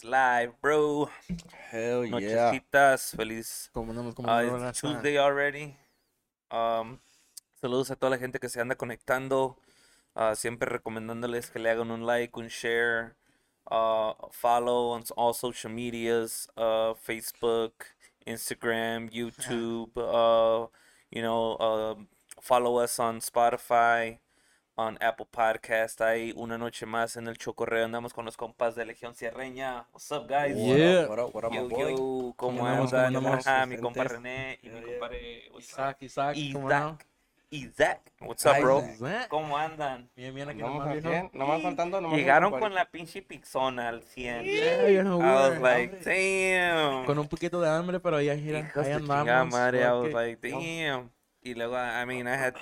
live, bro. Hell yeah. Nochecitas, feliz. Como Uh, it's raza? Tuesday already. Um, saludos a toda la gente que se anda conectando. Uh, siempre recomendándoles que le hagan un like, un share, uh, follow on all social medias, uh, Facebook, Instagram, YouTube. Uh, you know, um, follow us on Spotify, on Apple Podcast. Hay una noche más en el Chocorreo. Andamos con los compas de Legión Sierreña. What's up, guys? What Yeah. up, what up, what up, Yo, boy? yo, ¿cómo andan? Ajá, mi compa. René y mi Yeah, yeah. compadre up? Isaac, Isaac. Isaac. Isaac. What's up, bro? Isaac. ¿Cómo andan? Bien, bien, aquí nomás, al viejo. 100, nomás faltando, nomás Llegaron con la pinche pizona al 100. Yeah, you know, I was like, damn. Con un poquito de hambre, pero ya, Hijos ahí de chingada andamos. madre, I was like, damn. Y luego, I mean, I had,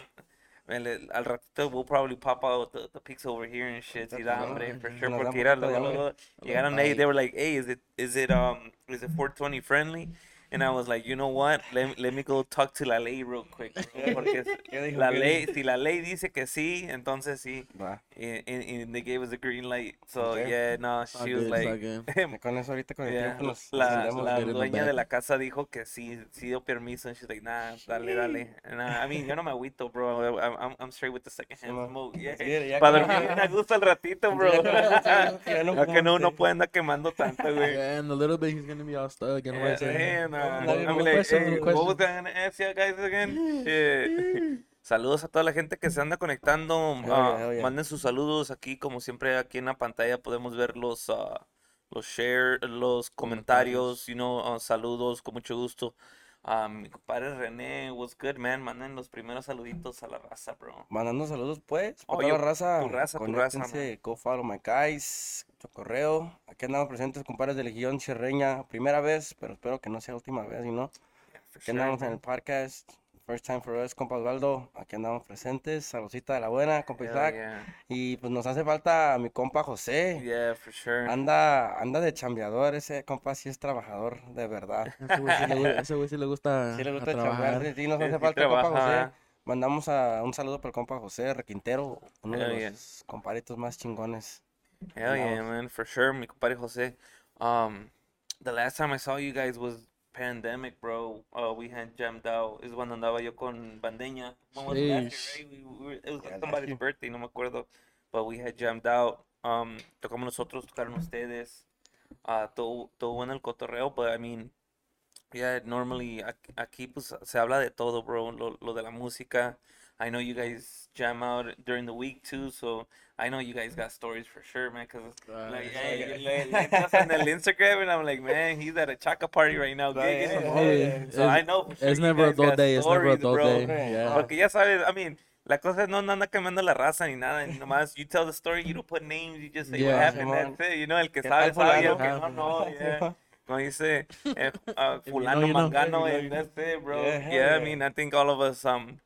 well, el- al ratito we'll probably pop out the, the pics over here and shit, si da hambre, for sure, porque era luego, luego, llegaron ahí, they were like, hey, is it, is it, um, is it 420 friendly? And I was like, you know what, let, let me go talk to la ley real quick, porque la ¿Qué ley, si la ley dice que sí, entonces sí. And, and, and they gave us a green light. So Okay. yeah, no, she was like, good. Con eso ahorita con el yeah, tiempo nos la, the dueña de la casa dijo que sí, sí dio permiso. And she's like, nah, dale, dale. And I, I mean, yo no me agüito, bro. I'm, I'm, I'm straight with the second hand smoke. Yeah. Sí, ya Para que- dormir me gusta el ratito, bro. Ya no que no, no fumaste. puede andar quemando tanto, güey. Yeah, and a little bit he's gonna be all stuck. And Yeah, I'm like, hey, guys again? Shit. Saludos a toda la gente que se anda conectando. Ah, yeah, hell yeah. Manden sus saludos aquí, como siempre, aquí en la pantalla podemos ver los, ah, los share, los comentarios, you know, ah, saludos, con mucho gusto. Ah, mi compadre René, what's good, man? Manden los primeros saluditos a la raza, bro. Mandando saludos, pues. Oye, toda la raza. tu raza, tu raza, conéctense, Go follow my guys. Mucho correo. Aquí andamos presentes, compadres de Legión Chirreña. Primera vez, pero espero que no sea última vez, y no. Yeah, Aquí sure, andamos en man. el podcast. First time for us, compa Osvaldo. Aquí andamos presentes. Saludcita de la buena, compa Hell Isaac. yeah. Y pues nos hace falta mi compa José. Yeah, for sure. Anda, anda de chambeador, ese compa sí es trabajador, de verdad. Ese güey sí le sí gusta, Sí le a gusta trabajar. chambear, sí, nos hace sí falta el compa trabaja, José. Mandamos a un saludo para el compa José Requintero, uno de Hell los yeah. comparitos más chingones. Hell yeah, man, for sure, mi compadre Jose. Um, the last time I saw you guys was pandemic, bro. Uh, we had jammed out. Es cuando andaba yo con Bandeña. When was it last year, right? We, we were, it was Yeah, like somebody's birthday, no me acuerdo. But we had jammed out. Um, tocamos nosotros, tocaron ustedes. Uh, todo, todo bueno el cotorreo, but I mean, yeah, normally ac- aquí pues se habla de todo, bro. Lo, lo de la música. I know you guys jam out during the week too, so I know you guys got stories for sure, man. Cause Right. like, hey, le, le entras en el Instagram and I'm like, man, he's at a chaca party right now, Right, gigging. yeah, Hey, yeah, So I know for sure it's you never a dull got day. It's never a dull bro. day. Yeah. Porque ya sabes, I mean, la cosa es no no anda quemando la raza ni nada, ni nomás you tell the story, you don't put names, you just say what happened, Simón. that's it, you know, el que ¿Qué sabe, sabe, el que no, no, yeah. Como dice eh, uh, fulano you know. mangano, you know, you know. that's it, bro. Yeah, hell Yeah, I mean, I think all of us, um,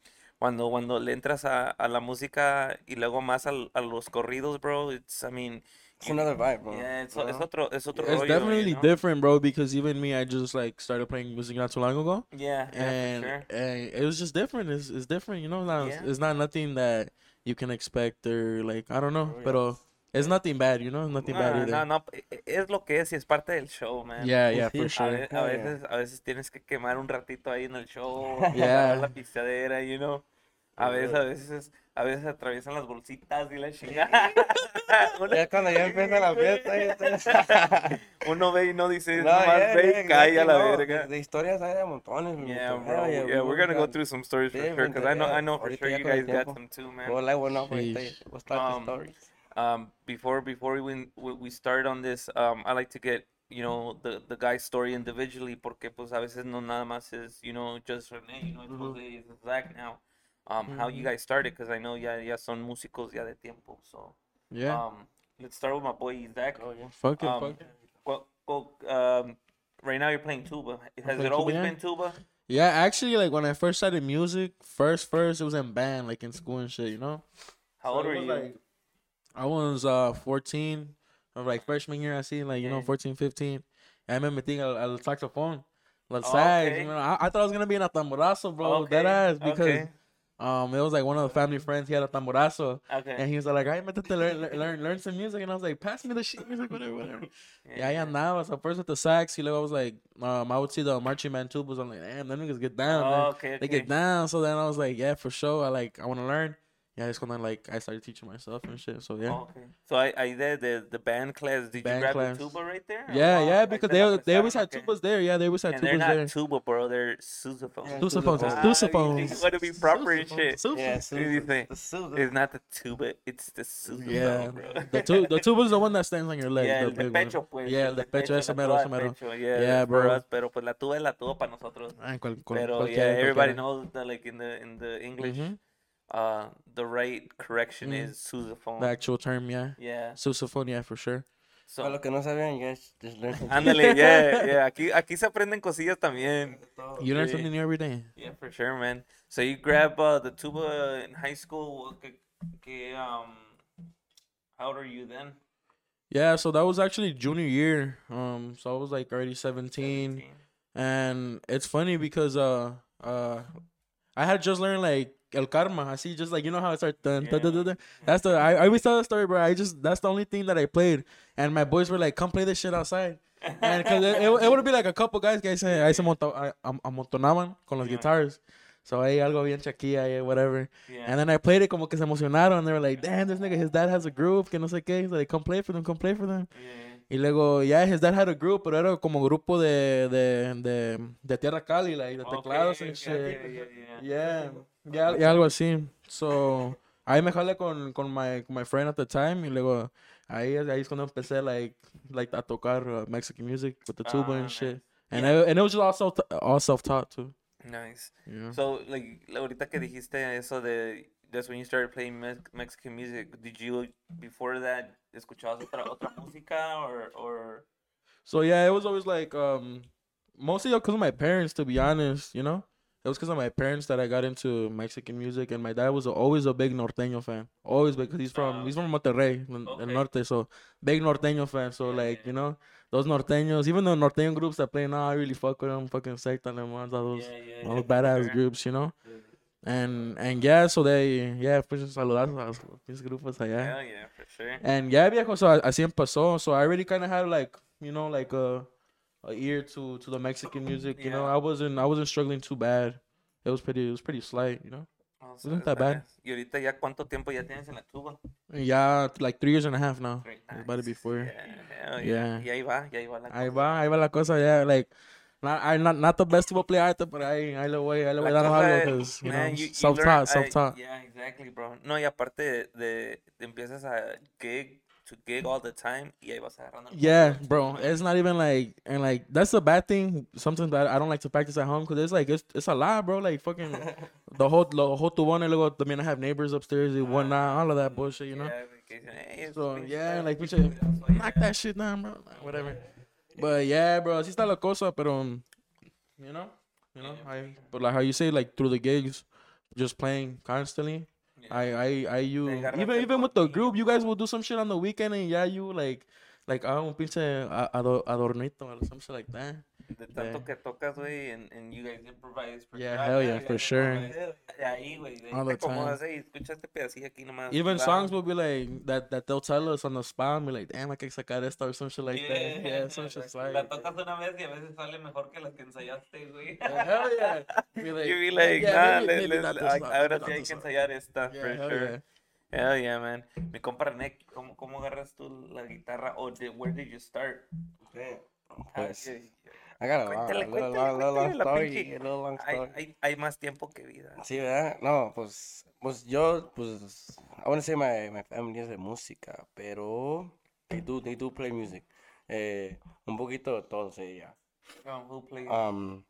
cuando, cuando le entras a, a la música y luego más al- a, los corridos, bro, it's, I mean, It's another vibe, bro. yeah, it's, es otro, es otro It's rollo, definitely you know? different, bro. Because even me, I just like started playing music not too long ago, Yeah, yeah, and, for sure. and it was just different. It's, it's different, you know. Not, Yeah. It's not nothing that you can expect or like I don't know, Oh, yeah. pero it's nothing bad, you know. Nothing bad No, either. no, no, es lo que es y es parte del show, man. Yeah, yeah, for A, sure. ve- a Hell yeah. veces, a veces tienes que quemar un ratito ahí en el show, Yeah. la pisteadera, you know. A veces, a veces, a veces atraviesan las bolsitas y la chingada. Ya cuando ya empieza la fiesta, uno ve y no dice, No, nomás yeah, ve yeah, y cae a exactly, la no, verga. De, historias hay de montones, mi Yeah, bro. Hell Yeah, we're gonna go through some stories for sure, because I know, I know for sure you guys got some too, man. One up ahorita. Sheesh. We'll start the Um, stories. um before before we we, we start on this um i like to get you know the the guy's story individually porque pues a veces no nada más es you know just René you know it's. Jose, it's Zach now um how you guys started because i know ya ya son músicos ya de tiempo so Yeah. um let's start with my boy Zach Oh, yeah. fuck it. um, fuck it. go, go, um right now you're playing tuba has playing it always tuba, yeah. been tuba Yeah, actually, like when I first started music, first first it was in band, like in school and shit, you know. how So old it were you like- I was uh 14, of like freshman year. I see like you know Okay. 14, 15. I remember thinking al, al saxophone, like Oh, sax. okay. You know, I, I thought I was gonna be in a tamborazo, bro. Okay, That ass because okay. Um, it was like one of the family friends. He had a tamborazo, Okay. and he was like, "I métete, to learn, learn, learn some music." And I was like, "Pass me the sheet music, whatever, whatever." yeah, I andaba. So first with the sax, y luego I was like, um, I would see the marching band tubas. I'm like, damn, them niggas get down. Oh, man. okay, They get down. So then I was like, yeah, for sure. I like, I want to learn. Yeah, it's gonna like, I started teaching myself and shit. So yeah. Oh, okay. So I, I did the the band class. Did Band you grab class. the tuba right there? Yeah, Oh, yeah, because that they on they always had side? Okay. tubas there. Yeah, they always had And they're not there. tuba, bro. They're sousaphones. Yeah, Sousaphones, Sousaphones. sousaphones. want to be proper and shit. Sousaphones. Yeah, Sousaphones. What do you think? It's not the tuba, it's the sousaphone, Yeah, bro. the tu- the tuba is the one that stands on your leg. yeah, the el de big one. pecho, pues. Yeah, el de pecho, ese la mero, tuba ese mero. Yeah, Yeah, that's for bro. us, pero pues la tuba es la tuba para nosotros. Ah, cual- cual- Pero yeah, everybody knows that like in the in the English, Mhm. Uh, the right correction Mhm. is sousaphone. The actual term, yeah. Yeah. Sousaphone, yeah, for sure. So, Para los que no sabían, you guys just learn something. ándale, yeah, yeah. Aquí aquí se aprenden cosillas también. You learn Sí. something new every day. Yeah, for sure, man. So you grab uh, the tuba in high school. Que, que, um, how old are you then? Yeah, so that was actually junior year. Um, so I was like already 17. 17. And it's funny because uh uh I had just learned like El Karma. I see just like you know how it starts dun. That's the I, I always tell the story, bro. I just that's the only thing that I played. And my boys were like, come play this shit outside. And cause it, it, it would be like a couple guys que se, ahí se amontonaban con las Yeah. guitars. So ahí algo bien chaquilla, yeah, whatever. Yeah. And then I played it como que se emocionaron. And they were like, damn, this nigga, his dad has a group, que no sé qué. So they come play for them, come play for them. yeah. Y luego, yeah, his dad had a group, pero era como grupo de, de, de, de Tierra Cali, like, de teclados Okay, and okay, shit. yeah, yeah. Yeah, yeah, yeah, algo así. So, ahí me jalé con, con my, con my friend at the time, y luego, ahí, ahí es cuando empecé, like, like, a tocar uh, Mexican music with the tuba Ah, and nice. shit. And, it, and it was just all, self, all self-taught, too. Nice. Yeah. So, like, ahorita que dijiste eso de, that's when you started playing Mex- Mexican music. Did you, before that, escuchabas otra, otra música or, or, So yeah, it was always like um mostly because of my parents, to be honest. You know, it was because of my parents that I got into Mexican music, and my dad was always a big norteño fan. Always because he's from Ah, he's from Monterrey, Okay. el norte, so big norteño fan. So Yeah, like yeah. you know those norteños, even the norteño groups that play now, I really fuck with them. Fucking Secta, them ones, all those, yeah, all those badass groups, you know. And and yeah, so they yeah, pues saludar a mis grupos allá. Hell yeah, for sure. And yeah, viejo, so así empezó. So I already kind of had like, you know, like a, a ear to to the Mexican music. You know, I wasn't I wasn't struggling too bad. It was pretty it was pretty slight, you know. Oh, so Wasn't that bad. nice. Y ahorita ya cuánto tiempo ya tienes en la tuba? Yeah, like three years and a half now. Great, It's about to be nice. four. Yeah, hell Yeah. Y ahí va, y ahí va la Ahí cosa. va, ahí va la cosa. Yeah, like. Not, I not not the best tuba player, but ahí ahí le voy ahí le voy dando cosa algo because you man, know you- self taught, I- self taught. Yeah, exactly, bro. No, y aparte de, de, de empiezas a gig to gig all the time y ahí vas agarrando. el Yeah, bro. It's not even like and like that's the bad thing. Something that I don't like to practice at home because it's like it's it's a lot, bro. Like fucking the whole the whole tubón y luego también I have neighbors upstairs and whatnot, all of that bullshit, you know. Yeah, que dicen, "Hey, esos So yeah, like we should knock yeah." that shit down, bro. Like, Whatever. But yeah, bro, así está la cosa, pero um, you know, you know, I but like how you say like through the gigs, just playing constantly. I I I you even even with the group, you guys will do some shit on the weekend and yeah, you like like ah un pinche adornito or some shit like that. De tanto Yeah. que tocas, güey, and, and you guys improvise. for Yeah, hell Ah, yeah, for sure. De ahí, güey, de ahí All te the time. acomodas, "Hey, escucha este pedacillo aquí nomás. Even va". songs will be like that that they'll tell us on the spot be like, damn, I can sacar esto or some shit like that. Yeah, some shit like. La tocas una vez y a veces sale mejor que las que ensayaste, güey. Yeah, hell yeah. Be like, You be like, yeah, nah, ahora sí hay que ensayar esta, Yeah, for sure. Hell yeah, man. Mi compa René, ¿cómo, cómo agarras tú la guitarra? O de, where did you start? Okay. How Pues, I got a long, Cuéntale, little, cuéntale, long, long story. long hay, story. hay, hay más tiempo que vida. Sí, ¿verdad? No, pues, pues yo, pues, I want to say my, my family es de música, pero they do, they do play music. Eh, un poquito de todo, yeah. Um, who plays? Um,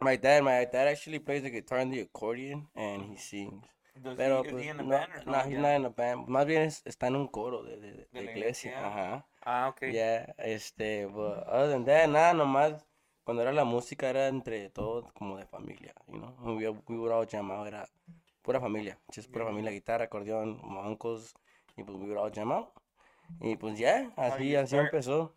my dad, my dad actually plays the guitar and the accordion, and he sings. Does Pero, he, pues, he in a no, band no, not he's yet? not in a band. Más bien es- está en un coro de, de, de De la iglesia. iglesia. Ajá. Ah, ok. Yeah, este, but other than that, nada, nomás, cuando era la música era entre todos como de familia, you know, we, we would all out, era pura familia, just pura Yeah. familia, guitarra, acordeón, my uncles, y pues we would all jam out, y pues ya, How así, así start? empezó.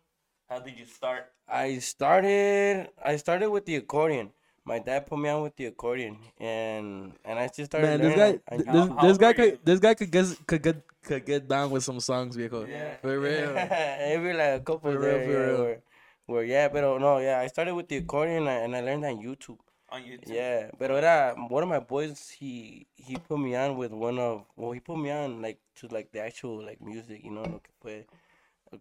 How did you start? I started, I started with the accordion, my dad put me on with the accordion, and and I just started Man, this learning. guy, th- this, this guy could, this guy could get, could get, could get down with some songs, viejo. Yeah. For real. Every like a couple For there, real, for yeah, real. Where, where yeah, but no, yeah, I started with the accordion and I, and I learned on YouTube. On YouTube. Yeah, but era one of my boys, he he put me on with one of, well, he put me on like to like the actual like music, you know, lo que fue,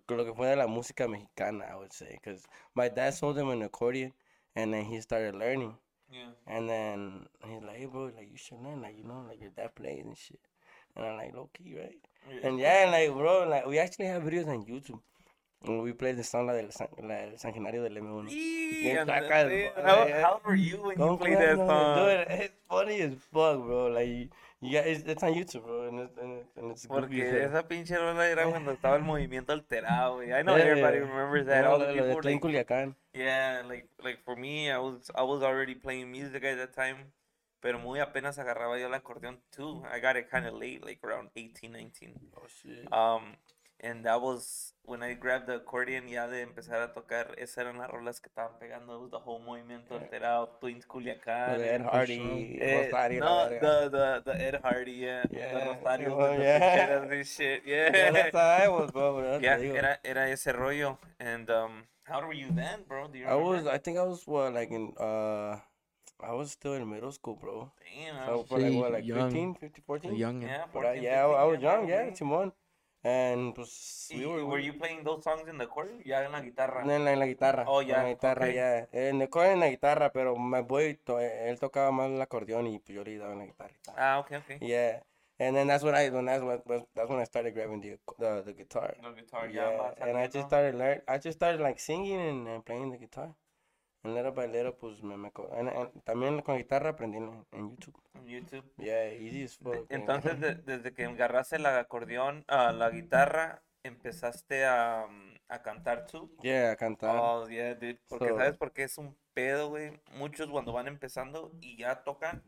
lo que fue la música mexicana, I would say, because my dad sold him an accordion, and then he started learning, Yeah. and then he's like, hey bro, like you should learn, like you know, like your dad plays and shit, and I'm like low key, right? Yeah. And yeah, like bro, like we actually have videos on YouTube. Played the song la del San, la del Sanguinario del M1. Yee, Bien and placas, that's it. bro. How, Yeah. how old were you when you played play that song? Dude, it's funny as fuck, bro. Like, got, it's, it's on YouTube, bro, and it's, and it's, and it's goofy Porque hell. esa pinche rola era cuando estaba el movimiento alterado, güey. I know Yeah, everybody yeah. remembers that. No, All the people, like, Culiacán. yeah, like, like for me, I was, I was already playing music at that time. Pero muy apenas agarraba yo el acordeón too. I got it kind of late, like around 18, 19. Oh, shit. Um, and that was when I grabbed the accordion ya de empezar a tocar. Esas eran las rolas que estaban pegando. It was the whole movimiento alterado, Twins Culiacán. De Ed Hardy, Eh, Rosario, la no, the, the, the Ed Hardy, yeah. Yeah, The Rosario, the, yeah. the and shit, Ya yeah. lo sabemos, bro, bro, yeah, era, era ese rollo. And um, how old were you then, bro? Do you I was, I think I was, what, like in, uh, I was still in middle school, bro. Damn, I So, was, for like, what, like young. 15, 15, 14? Young. yeah, But I, 14, yeah, I, 15, was young, yeah, probably. And, pues, we were, were you playing those songs in the accordion? Ya en la guitarra. En la, en la guitarra. Oh, En ya, la guitarra, ok. ya. En el coro en la guitarra, pero my boy, to- él tocaba más el acordeón y pues yo le daba en la guitarra. Ah, okay, okay. Yeah. And then that's when I, when that's when, that's when I started grabbing the, the, the guitar. The guitar, Yeah. más And I just started learn, I just started like singing and, and playing the guitar. By little, pues me, me co- and, and también con guitarra aprendí en, en YouTube. en YouTube. Yeah, easy as fuck. man. Entonces, de- desde que agarraste el acordeón, ah, la guitarra, empezaste a, mm, a cantar tú. Yeah, a cantar. Oh, yeah, dude. Porque So- sabes por qué es un pedo, güey. Muchos cuando van empezando y ya tocan,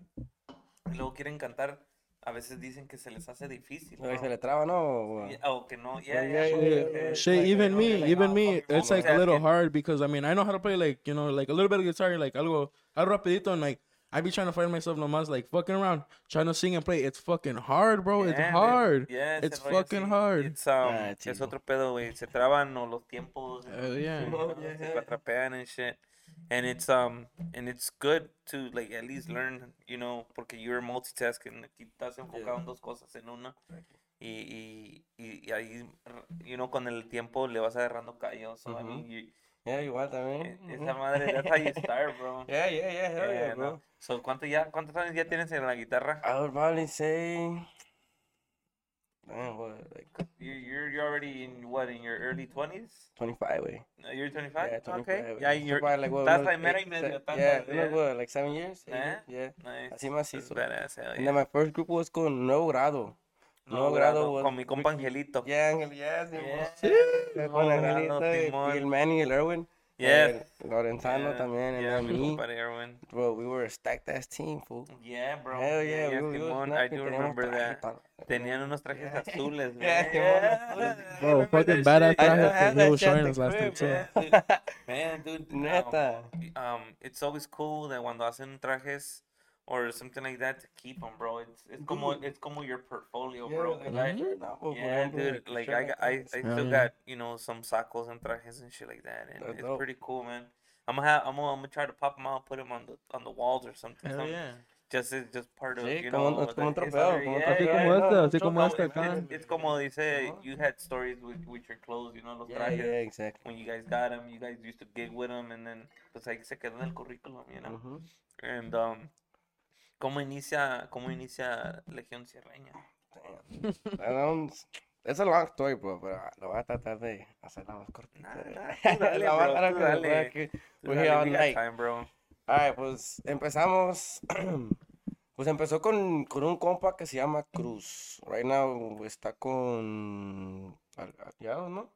y luego quieren cantar, a veces dicen que se les hace difícil. Bro. se le traba, ¿no? Yeah, que no, yeah, Yeah, yeah. Shit, even no, me, like, even ah, me, it's like a little hard because I mean I know how to play like you know like a little bit of guitar, like algo, algo rapidito, and like I be trying to find myself nomás like fucking around, trying to sing and play. It's fucking hard, bro. It's hard. Yeah, It's fucking sí. hard. It's, um, Ah, es otro pedo, güey. Se traban o los tiempos. Hell yeah. you know, Yeah. Se and shit. And it's um and it's good to like at least learn, you know, porque you're multitasking, aquí estás enfocado en dos cosas en una. Y, y, y, ahí, you know, con el tiempo le vas agarrando callo. So, I mean, you- Yeah, igual eh, también. esa madre, that's how you start, bro. Yeah, yeah, yeah, hell yeah, Yeah, bro. no. So, ¿cuánto ya, ¿cuántos años ya tienes en la guitarra? I would probably say, man, what, like You're, you're, you're already in, what, in your early 20s? 25, way. Uh, You're 25? Yeah, 25. Okay. Yeah, you're, like, what, that's like mera eight, y medio se- Yeah, yeah. unos, what, like seven years? Eh? Yeah. nice. Así macizo. Badass, hell And yeah. then my first group was con Nuevo Grado. Nuevo Nuevo Grado was con mi compa Angelito. Yeah, Angel, yeah, Yeah, Simón. Nuevo Con Angelito, y el Manny y el Erwin. El Lorenzano Yeah, también, and yeah, then mi me. Erwin. Bro, we were a stacked ass team, fool. Yeah, bro. Hell yeah, we were, we were Simón, I do remember that. Tenían unos trajes azules, Yeah, Yeah, Bro, fucking that badass trajes have he that was showing us last time too. Yeah. Man, dude. um, Neta. um, it's always cool that cuando hacen trajes or something like that to keep them, bro. It's it's como it's como your portfolio, bro. Like, I- shirt now, yeah, dude. like, Like I got, I. I still yeah. got you know some sacos and trajes and shit like that, and That's it's dope. pretty cool, man. I'm gonna have, I'm gonna, I'm gonna try to pop them out, put them on the on the walls or something. Hell something. yeah. Just it's just part of Sí, you know. un- como un the trofeo, como Yeah, yeah, Así como yeah. este, así como no, este it's, acá. it's, it's como dice, Ajá. you had stories with, with your clothes, you know, los Yeah, trajes. yeah, exactly. When you guys got them, you guys used to gig with them, and then pues ahí se quedó en el currículum, you know. Mhm. And um, ¿Cómo inicia, cómo inicia Legión Sierreña? Eso lo estoy, pero lo voy a tratar de hacer la más cortita. Dale, bro, dale, dale. Que, dale time, bro. Right, pues empezamos. pues empezó con, con, un compa que se llama Cruz. Right now está con. Aliados, ¿no?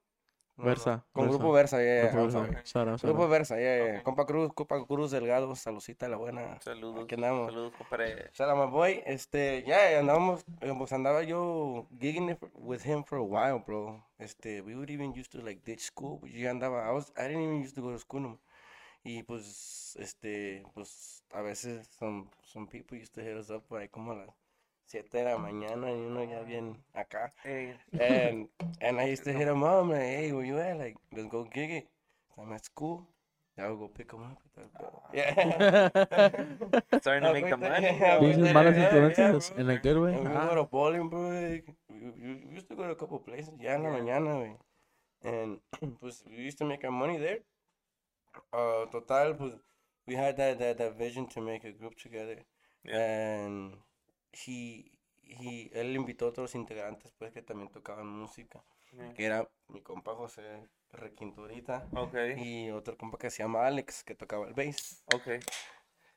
Versa, Con Versa. Grupo Versa, yeah, yeah, Grupo Versa. Shout out, shout Grupo. Versa, yeah, yeah. Ok. Compa Cruz, compa Cruz Delgado, saludcita la buena. Saludos. Aquí andamos. Saludos, compadre. My boy. Este, ya, andábamos, eh, pues andaba yo gigging it with him for a while, bro. Este, we would even used to like ditch school, but yo andaba, I was, I didn't even used to go to school no. Y pues, este, pues, a veces some, some people used to hit us up like como a las 7 de la mañana y uno ya bien acá. Hey. And, and I used to hit them up, I'm like, hey, where you at? Like, let's go gig it. I'm at school. I would go pick them up. Yeah. Starting to make the money. Yeah, we These did malas yeah, influencias yeah, in a good way. And we Ah. go to bowling, bro. like, we, we we used to go to a couple places. Ya en la Yeah. mañana, güey. And pues we used to make our money there. Uh, total, pues we had that, that, that vision to make a group together. And he, he, él invitó a otros integrantes, pues, que también tocaban música. Yeah. Que era mi compa José Requinturita. Okay. Y otro compa que se llama Alex, que tocaba el bass. Okay.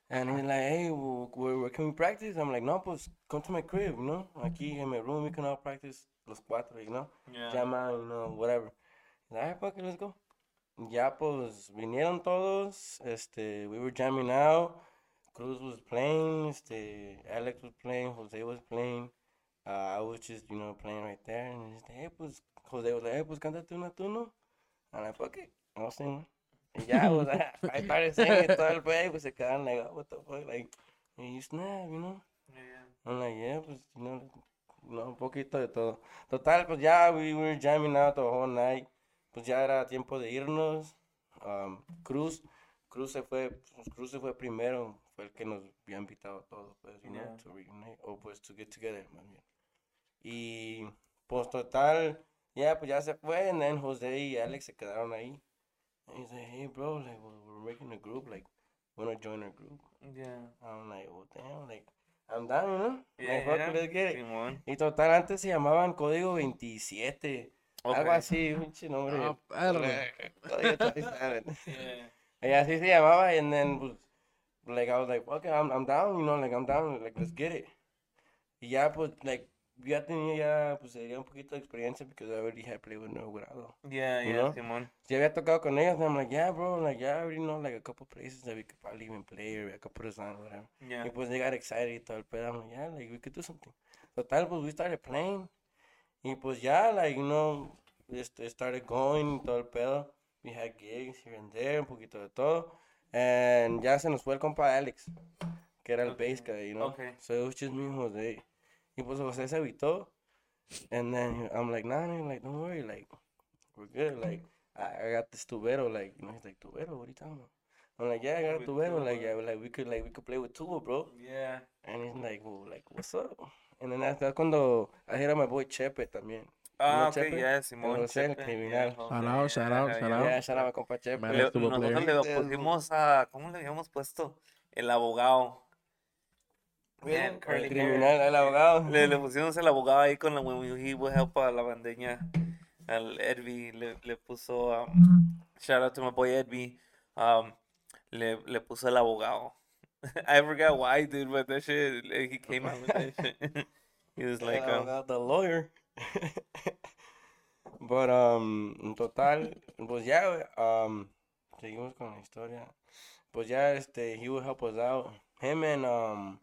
And he's like, hey, where, where can we practice? I'm like, no, pues, come to my crib, you know? Aquí en mi room, we can all practice los cuatro, you know? Yeah. Out, you know, whatever. Like, alright, fuck it, let's go. Ya, pues, vinieron todos, este, we were jamming out. Cruz was playing, este, Alex was playing, Jose was playing. Uh, I was just, you know, playing right there. And like, hey, pues, Jose was like, hey, pues, cántate una tú, ¿no? I'm like, fuck it, I'll sing one. Y ya, pues, I started singing todo el pedo, pues, se quedaron like, oh, what the fuck, like, and you snap, you know? Yeah. I'm like, yeah, pues, you know, no, un poquito de todo. Total, pues ya, we were jamming out the whole night. Pues ya era tiempo de irnos. Um, Cruz, Cruz se fue, pues, Cruz se fue primero. Fue el que nos había invitado a todos, pues, you know, Yeah. to reunite, o pues, to get together, más bien. Y, pues, total, ya, pues ya se fue, and then Jose y Alex se quedaron ahí. And he's like, hey, bro, like, we're, we're making a group, like, wanna join our group? Yeah. I'm like, well, damn, like, I'm down, you know? Yeah. Like, fuck it, let's get it. Simón. Y total, antes se llamaban Código 27. Algo Okay. así, pinche nombre. Ah, perro. Código 27. Yeah. Y así se llamaba, and then, pues, like, I was like, okay, I'm, I'm down, you know, like, I'm down, like, let's get it. Y ya, pues, like, ya tenía ya, pues, sería un poquito de experiencia, because I already had played with Nuevo Grado. Yeah, You yeah, know? Simón. Ya había tocado con ellos, and I'm like, yeah, bro, like, yeah, I already know, like, a couple places that we could probably even play, or I could put us on, whatever. Yeah. Y pues they got excited y todo el pedo. I'm like, yeah, like we could do something. Total, pues we started playing. Y pues ya, like, you know, it started going y todo el pedo. We had gigs here and there, un poquito de todo. And ya se nos fue el compa Alex, que era el bass guy, you know. Okay. So it was just me and Jose. Y pues Jose se evitó. And then I'm like, nah, nah, like, don't worry, like, we're good. Like, I, I got this tubero, like, you know, he's like, tubero, what are you talking about? I'm like, yeah, I got a tubero, like, yeah, like, we could, like, we could play with tuba, bro. Yeah. And he's like, well, like, what's up? And then that's, that's cuando I hit on my boy Chepe también. Ah, Chepe? yeah, El Simón. El criminal. José, Shout out, shout out, yeah, shout yeah. out. Yeah, shout out my compa Chepe. Man, Le- nosotros player. le pusimos a, ¿cómo le habíamos puesto? El abogado. Man, el criminal, el abogado. Le, le pusimos el abogado ahí con la when we- he would help a la bandeña. Al Edvi le, le puso, um, shout out to my boy Edvi, um, le, le puso el abogado. I forgot why, dude, but that shit, he came out with that shit. he was like, um, the lawyer. But, um, en total, pues ya, um, seguimos con la historia. Pues ya, este, he would help us out. Him and, um,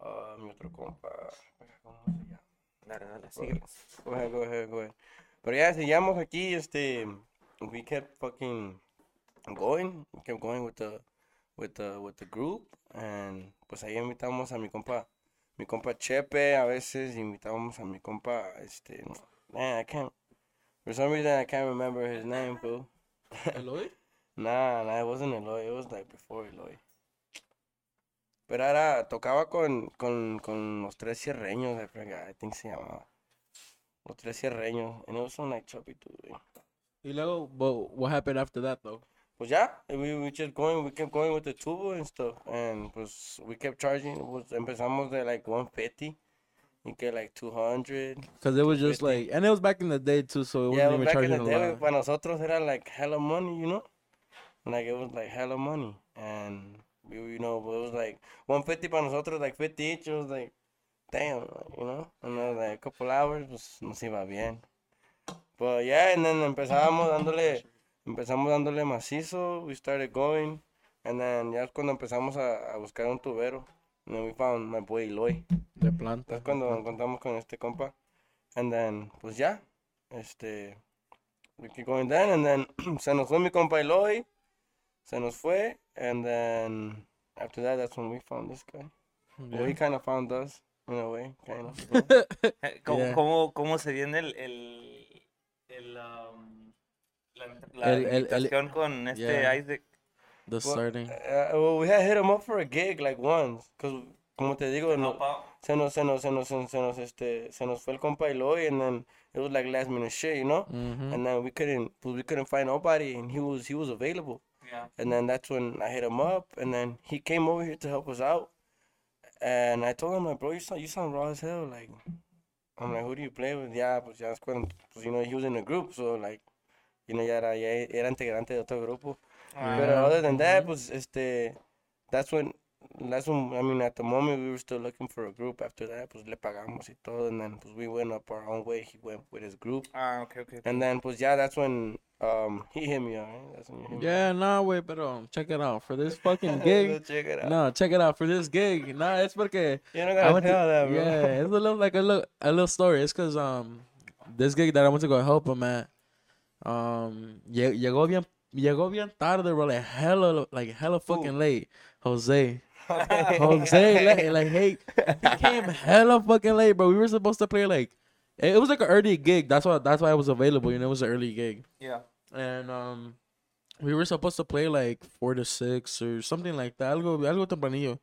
uh, mi otro compa, ¿cómo se llama? dale, dale, síguele. Go ahead, go ahead, go ahead. Pero ya seguíamos aquí, este, we kept fucking going, we kept going with the, with the, with the group, and pues ahí invitamos a mi compa, mi compa Chepe, a veces invitábamos a mi compa, este, man, I can't, for some reason I can't remember his name, bro. Eloy? Nah, nah, it wasn't Eloy, it was like before Eloy. Pero era, tocaba con, con, con los tres cierreños, I forgot, I think se llamaba. Los tres cierreños, and it was on like Chubby too, güey. Y luego, but what happened after that though? Pues ya, we, we just going, we kept going with the tubo and stuff, and pues we kept charging, pues empezamos de like 150, y get like 200. Because it was just like, and it was back in the day too, so it Yeah, wasn't even back in the day, para nosotros era like hella money, you know? Like it was like hella money. And we, you know, it was like 150 para nosotros, like 50 each. It was like, damn, you know? And then like a couple hours, pues nos iba bien. But yeah, and then empezamos dándole, empezamos dándole macizo. We started going. And then ya es cuando empezamos a, a buscar un tubero. And then we found my boy Eloy. De planta. Es cuando nos encontramos con este compa. And then, pues ya, este, we keep going down, and then se nos fue mi compa Eloy, Se nos fue, and then after that, that's when we found this guy. Well, he kind of found us in a way, kind of. ¿Cómo, Yeah. cómo, cómo se viene el, el, el, um, la, la El- el- el- con este yeah. Isaac? The starting. Uh, well, we had hit him up for a gig like once, cause como te digo, no, Help se nos, se nos, se nos, se nos, este, se nos fue el compa Eloy, and then it was like last minute shit, you know. Mm-hmm. And then we couldn't, we couldn't find nobody, and he was, he was available. Yeah. And then that's when I hit him up, and then he came over here to help us out. And I told him, like, bro, you sound, you sound raw as hell. Like, I'm like, who do you play with? Yeah, pues ya es cuando, pues, you know, he was in a group, so like, you know, ya era, ya era integrante de otro grupo. Ah, But other than that, pues, este, that's when, that's when, I mean, at the moment we were still looking for a group. After that, pues le pagamos y todo, and then, pues we went up our own way. He went with his group. Ah, okay, okay. And then, pues, yeah, that's when, um, he hit me up, right? That's when you hit me Yeah, no, wait, but um, check it out for this fucking gig. Check it out. no, check it out for this gig. No, it's porque You don't I gotta went to- that, bro. yeah, it's a little like a little a little story. It's cause um, this gig that I went to go help him at, um, lle- llegó bien llegó bien tarde, bro, like hella like hella fucking late. Jose, Jose, like, like hey, he came hella fucking late, bro. We were supposed to play like it was like an early gig. That's why that's why I was available. You know, it was an early gig. Yeah. and um we were supposed to play like four to six or something like that. I'll go, I'll Algo algo tempranillo.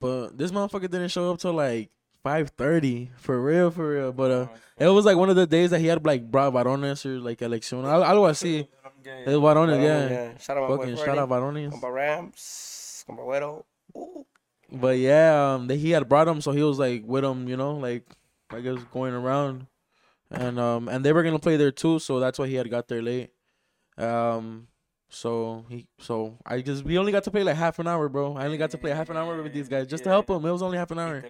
But this motherfucker didn't show up till like five thirty. For real, for real. But uh it was like one of the days that he had like brought varones or like elección. Al- Algo así. Yeah, Es varones, Compa, yeah. Shout out Fucking shout out varones. Compa Rams. Compa Güero. But yeah, um, that he had brought him, so he was like with him, you know, like I guess going around, and um, and they were gonna play there too, so that's why he had got there late. Um, so he, so I just we only got to play like half an hour, bro. I only got to play half an hour with these guys just to help him. It was only half an hour.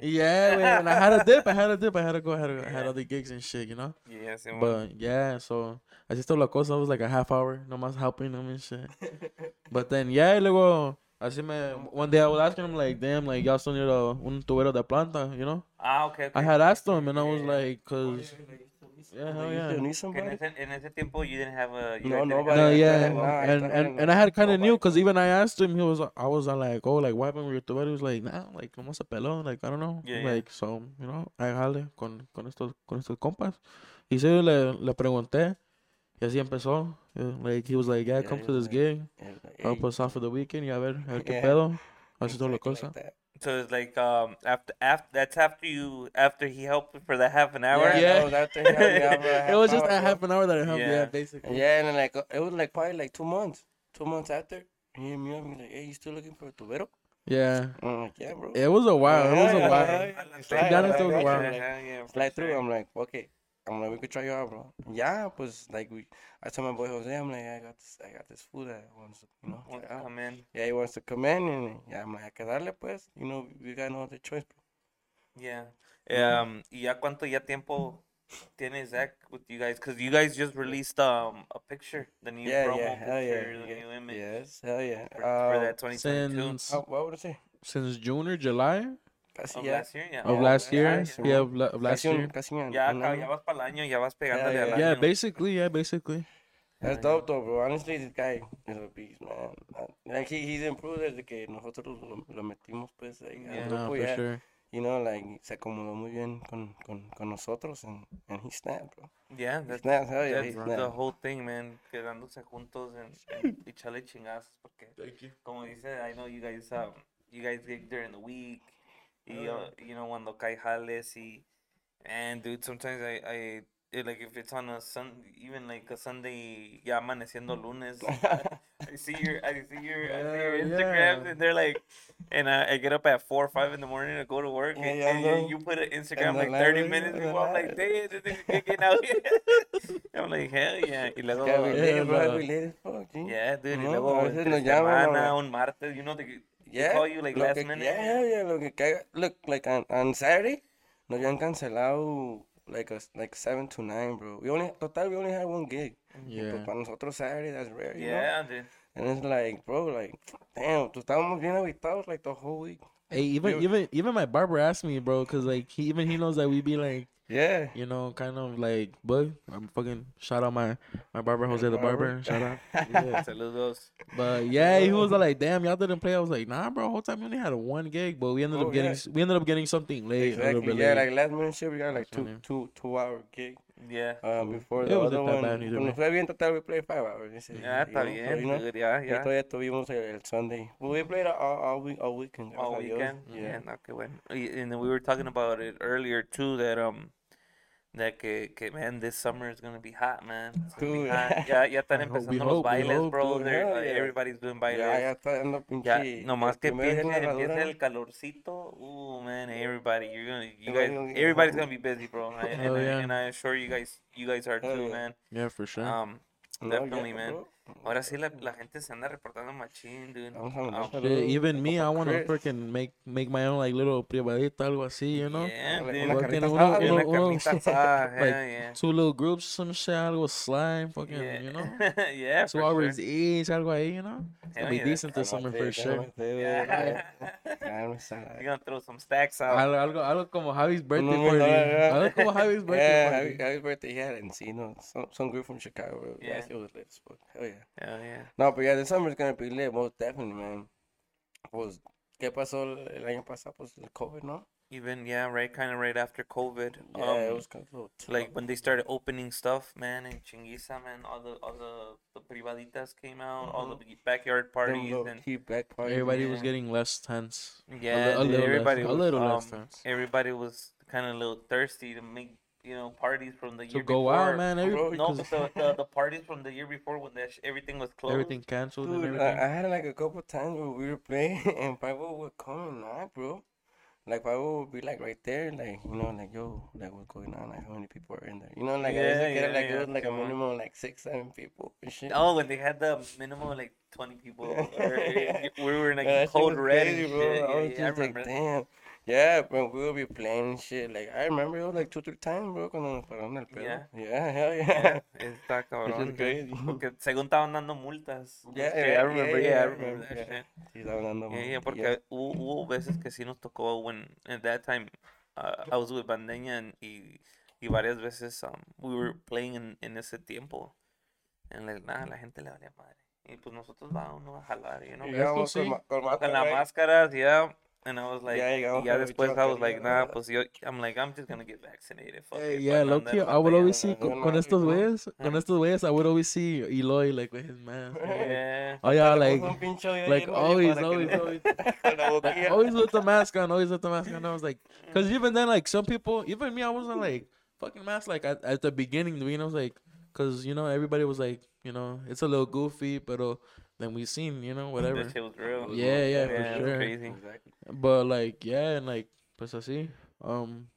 Yeah, man, and I had a dip. I had a dip. I had to go. I had, to, I had other gigs and shit, you know. Yeah, Simón. But yeah, so así toda la cosa. I was like a half hour, nomás helping him and shit. But then yeah, luego así me one day I was asking him like, damn, like y'all still need a un tubero de planta, you know? Ah, okay, okay. I had asked him and I was Yeah. like, cause yeah, hell yeah. still need En somebody? ese, en ese tiempo you didn't have a... You No, nobody. No, a- yeah, Nah, I and and, I and I had kind of nobody. knew because even I asked him, he was I was like, oh, like what happened with your tubero? He was like, nah, like nomás se peló, like I don't know, Yeah, yeah. like so, you know, I jale con con estos con estos compas. Y sí, le le pregunté y así empezó. Eh, like he was like, yeah, Yeah, come to this like, gig. Yeah, like, Help us out for the weekend y a ver, a ver qué Yeah. pedo. Así toda la exactly cosa. like that. So it's like um after after that's after you after he helped for that half an hour. Yeah, Yeah. was after he helped me out for a it was just hour, a half an hour that it helped. Yeah, Yeah. basically. Yeah, and then like it was like probably like two months. Two months after, he hit me up and he's like, "Hey, you still looking for a tubero?" Yeah. I'm like, "Yeah, bro." It was a while. It was a while. yeah, yeah. To Slide, be honest, it was a while. slide, Yeah, yeah, Slide for through. I'm like, okay. I'm like, we could try you out, bro. Yeah, pues like we. I told my boy Jose, I'm like, I got this, I got this food that wants to, you know, Want to come in. Yeah, he wants to come in, and yeah, I'm like, hay que darle, pues. You know, we got no other choice, bro. Yeah. Um, ¿y ya cuánto ya tiempo tiene Zach with you guys? Because you guys just released um a picture, the new Yeah, promo yeah, hell yeah, picture, the yeah. new image Yes, hell yeah. for, for Um, that 2022 Since oh, what would I say? since June or July Casi of ya. last year. Yeah. of Yeah, last yeah, year. yeah. Yeah, of, la- of last Casi year. casi un, Ya, año. ya vas para el año, ya vas pegándole yeah, al Yeah, año. basically. Yeah, basically. That's dope though, bro. Honestly, this guy is a beast, man. Like he, he's improved desde que nosotros lo, lo metimos, pues, ahí Yeah. No, for yeah. sure. You know, like se acomodó muy bien con, con, con nosotros, and, and he snapped, bro. Yeah, He that's, snapped, hell yeah, he that's snapped. the whole thing, man. Quedándose juntos and, and echarle chingazos porque Thank you. como dice, I know you guys um you guys gig during the week. Y uh, you know cuando cae jales y and dude sometimes I I it, like if it's on a sun even like a Sunday ya amaneciendo lunes I see your I see your I see your Yeah, Instagrams yeah. and they're like and I, I get up at four or five in the morning to go to work Yeah, and, yeah, and bro. you, you put an Instagram the like 30 live, minutes the before I'm like damn this nigga's gigging out here I'm like hell yeah y luego Yeah, Yeah, lit, bro. bro. We lit as fuck, yeah, dude, y No, luego a veces entre nos llaman, semana, no. un martes, you know, they, Yeah. call you, like, lo last que- minute. Yeah, hell yeah, lo que caiga. Look, like on, on Saturday, nos habían cancelado like a, like 7 to 9, bro. We only, total, we only had one gig. Y Yeah. pues para nosotros Saturday, that's rare, you know? yeah, dude. And it's like, bro, like, damn, tú estábamos bien habitados like the whole week. Hey, even You- even even my barber asked me, bro, cause like he even he knows that we be like Yeah. you know, kind of like, but I'm fucking shout out my my barber Jose the barber, shout out. Yeah. Saludos. But yeah, he was like, "Damn, y'all didn't play." I was like, "Nah, bro. Whole time we only had a one gig, but we ended Oh, up getting yeah. we ended up getting something late, a Exactly. bit Yeah, late. like last minute shit, we got like That's two, funny. two, two hour gig. Yeah. Um, before It the other one. bad either, Cuando man. fue bien total, we played five hours. you see, Yeah, you está know, so, bien, you know, dude. Yeah, y yeah. todavía tuvimos el, el Sunday. Well, we played all, all week, all weekend. All gracias a Dios. weekend. Yeah. Yeah, no, qué bueno. And then we were talking about it earlier too. That um, that que, que man, this summer is gonna be hot, man. It's gonna be Dude. hot. Ya, ya están I hope- we empezando los hope, bailes, hope, bro. dude. They're- Hell uh, yeah. Everybody's doing bailes. Ya, ya está dando Ya, pinche. nomás el que primer día en empiece, la empiece el calorcito. Ooh, man, everybody, you're gonna, you guys, everybody's gonna be busy, bro. I- And, Hell I, yeah. and I assure you guys, you guys are Hell too, yeah. man. yeah, for sure. Um, No, definitely, ya, man. bro. Ahora sí la, la gente se anda reportando machín, dude. Saludos. Shit, even me, I want to freaking make make my own like little privadita, algo así, you know. Yeah, Una dude. carnita Fucking asada, uno- uno- uno- carnita asada, like, yeah. Two little groups, some shit, algo slime, fucking, Yeah. you know. yeah, Two for hours sure. each, algo ahí, you know. Gonna be yeah. decent this summer for sure. Yeah. You're gonna throw some stacks out. Algo, algo, algo como Javi's birthday No, no, party. no, no. Algo como Javi's birthday Yeah, party. happy, happy birthday. He had Encino. Some, some group from Chicago. Yeah. Yeah. It was lit fuck. Hell yeah. Hell yeah. No, but yeah, the summer's gonna be lit, most definitely, man. Pues, ¿qué pasó el el año pasado? Pues el COVID, ¿no? Even yeah, right, kind of right after COVID. Yeah, it um, was kind of like when they started opening stuff, man, in Chinguiza, man, all the all the the privaditas came out, all the backyard parties, little and key back parties. Everybody was getting less tense. yeah, a dude, little everybody less, was a little less um, tense. everybody was kind of a little thirsty to make you know parties from the To year go before. out, man. Every, Bro, No, because but the, the the parties from the year before when sh- everything was closed. everything canceled and Dude, everything. I, I had like a couple times where we were playing and Pablo would come and knock, bro. Like Pablo would be like right there, like you know, like yo, like what's going on? Like how many people are in there? You know, like I used to Yeah, get it, yeah, like yeah, it was like a come on. minimum like six, seven people and shit. Oh, when they had the minimum like twenty people, or, we were in like Yeah, that shit code was red crazy, and bro. shit. I was yeah, I just like, damn. Yeah, but we would be playing and shit. Like I remember it was like two, three times, bro, cuando nos pararon el pedo. Yeah. Yeah, hell yeah. Yeah, está Which cabrón. crazy. Porque según estaban dando multas. Yeah, yeah, I remember. yeah, Yeah, I yeah, remember that yeah. shit. Sí, estaba dando Yeah, yeah, mu- porque hubo, hubo veces que sí nos tocó when at that time uh, I was with Bandeña and y, y varias veces um, we were playing en, en ese tiempo. En la, nada, la gente le valía madre. Y pues nosotros vamos uno a jalar, you know. Y sí. con, con Con máscara, las right? máscaras, yeah. And I was like, yeah, y llegamos ya con el después I was like, nah, pues yo, I'm like, I'm just gonna get vaccinated. Fuck Hey, it, yeah, para no low key, I would always see con, con estos güeyes, con estos güeyes, I would always see Eloy like with his mask. Yeah. Oh yeah, like puso un pincho ahí, like always, always, always. Like, always with the mask on, always with the mask on. I was like, cause even then, like some people, even me, I wasn't like fucking mask. Like at, at the beginning, you know, I was like, cause you know everybody was like, you know, it's a little goofy, but uh, then we seen, you know, whatever. That shit was real. Yeah, yeah, for Yeah, it sure. crazy. Exactly. But like, yeah, and like, pues así, um,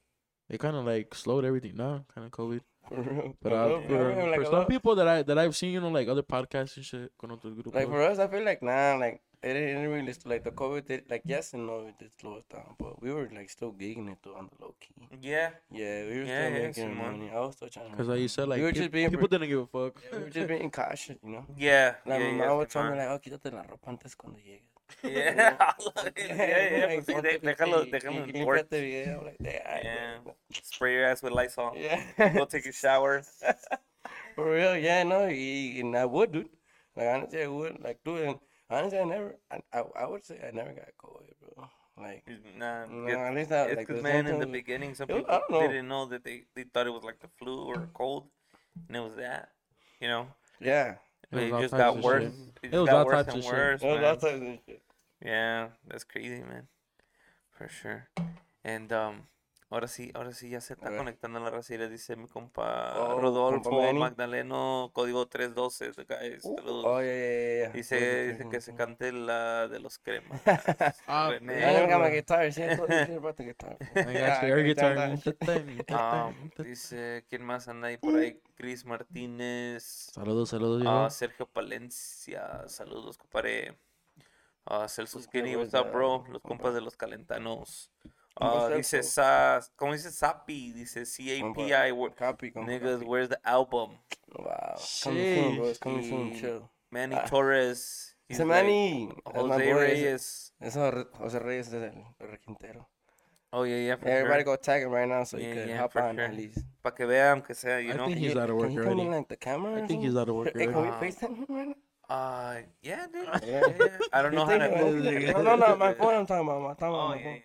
it kind of like slowed everything down, kind of COVID. For real. But For uh, real, for, for real, like for a some people that I that I've seen, you know, like other podcasts and shit, con otros grupos. Like for us, I feel like nah, like it didn't really like the COVID did like yes and no, it did slow us down, but we were like still gigging it though on the low key. Yeah. Yeah, we were Yeah, still yeah, making Simon. money. I was still trying. Cause make like you said, like We were peop- just being people pre- didn't give a fuck. money. we were just being cautious, you know. Yeah. Like yeah, my yeah, mom would tell me like, oh, quítate la ropa antes cuando llegues. Yeah, yeah, yeah. Like, Pues sí, ponte de- déjalo, pinche- déjalo y- en port. límpiate bien. I'm like, "Damn, Yeah. Spray your ass with Lysol. Yeah. Go take a shower. For real, yeah, no, y- and I would, dude. Like honestly, I would, like, dude. And honestly, I never, I, I, I would say I never got COVID, bro. Like, Nah, no, it- at least I, it's like, because the man, in the beginning, some It was- people know. didn't know that they they thought it was like the flu or a cold, and it was that. You know, Yeah, It it just got worse. shit. It It just was got worse and of shit. worse. it was man. lots of this shit. Yeah, that's crazy, man. For sure. And um, ahora sí, ahora sí ya se está conectando la raza y le dice mi compa Oh, Rodolfo compa. Magdaleno, código 312, the guys. Uh, saludos. oh, yeah, yeah, yeah. Dice, dice que se cante la de los cremas. Ah, dice, ¿quién más anda ahí por ahí? Chris Martínez. Saludos, saludos. Viejo. Sergio Palencia, saludos, compadre. Ah, Celso Who's Skinny, what's up, bro? Los compa? compas de los calentanos. Compa Ah, dice, Celso. Sa, ¿cómo dice Sapi? Dice C-A-P-I, Copy, niggas, copy. where's the album? Wow. Coming soon, bro. It's coming soon. Chill. Manny Ah. Torres. he's Ese like, Manny. That's Jose boy, ese- Reyes. Eso, José Reyes es el, el requintero. Oh, yeah, yeah, for Everybody sure. go tag him right now so Yeah, you can yeah, hop on sure. at least. Para que vean, que sea, you I know. think he's you- out of work can you come in like the camera? I think he's out of work Hey, can we already. FaceTime him right now? Uh, yeah, dude. Yeah. Yeah, yeah. I don't know how think to it No, no, no, my phone I'm talking about. I'm talking Oh, about my yeah, phone. yeah. sí, sí.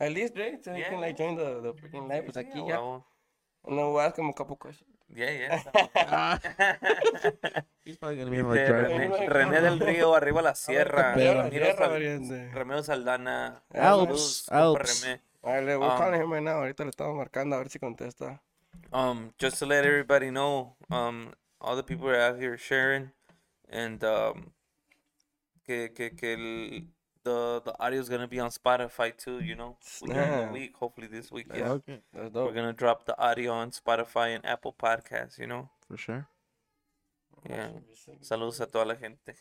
At least, right? So Yeah. can like join the, the freaking live. Pues aquí a ya. huevo. And then we'll ask him a couple questions. Yeah, yeah. Ah, he's probably gonna be in drive. René, René del Río, arriba la sierra. Ramiro Saldana. Alps, Alps. Vale, we're Um, calling him right now. Ahorita le estamos marcando a ver si contesta. Um, just to let everybody know, um, all the people are out here sharing, and um, que que que el, the the audio is gonna be on Spotify too. You know, during the Snap. week. Hopefully this week. Yeah, Okay, That's we're gonna drop the audio on Spotify and Apple Podcasts. You know. for sure. Yeah. Saludos a toda la gente.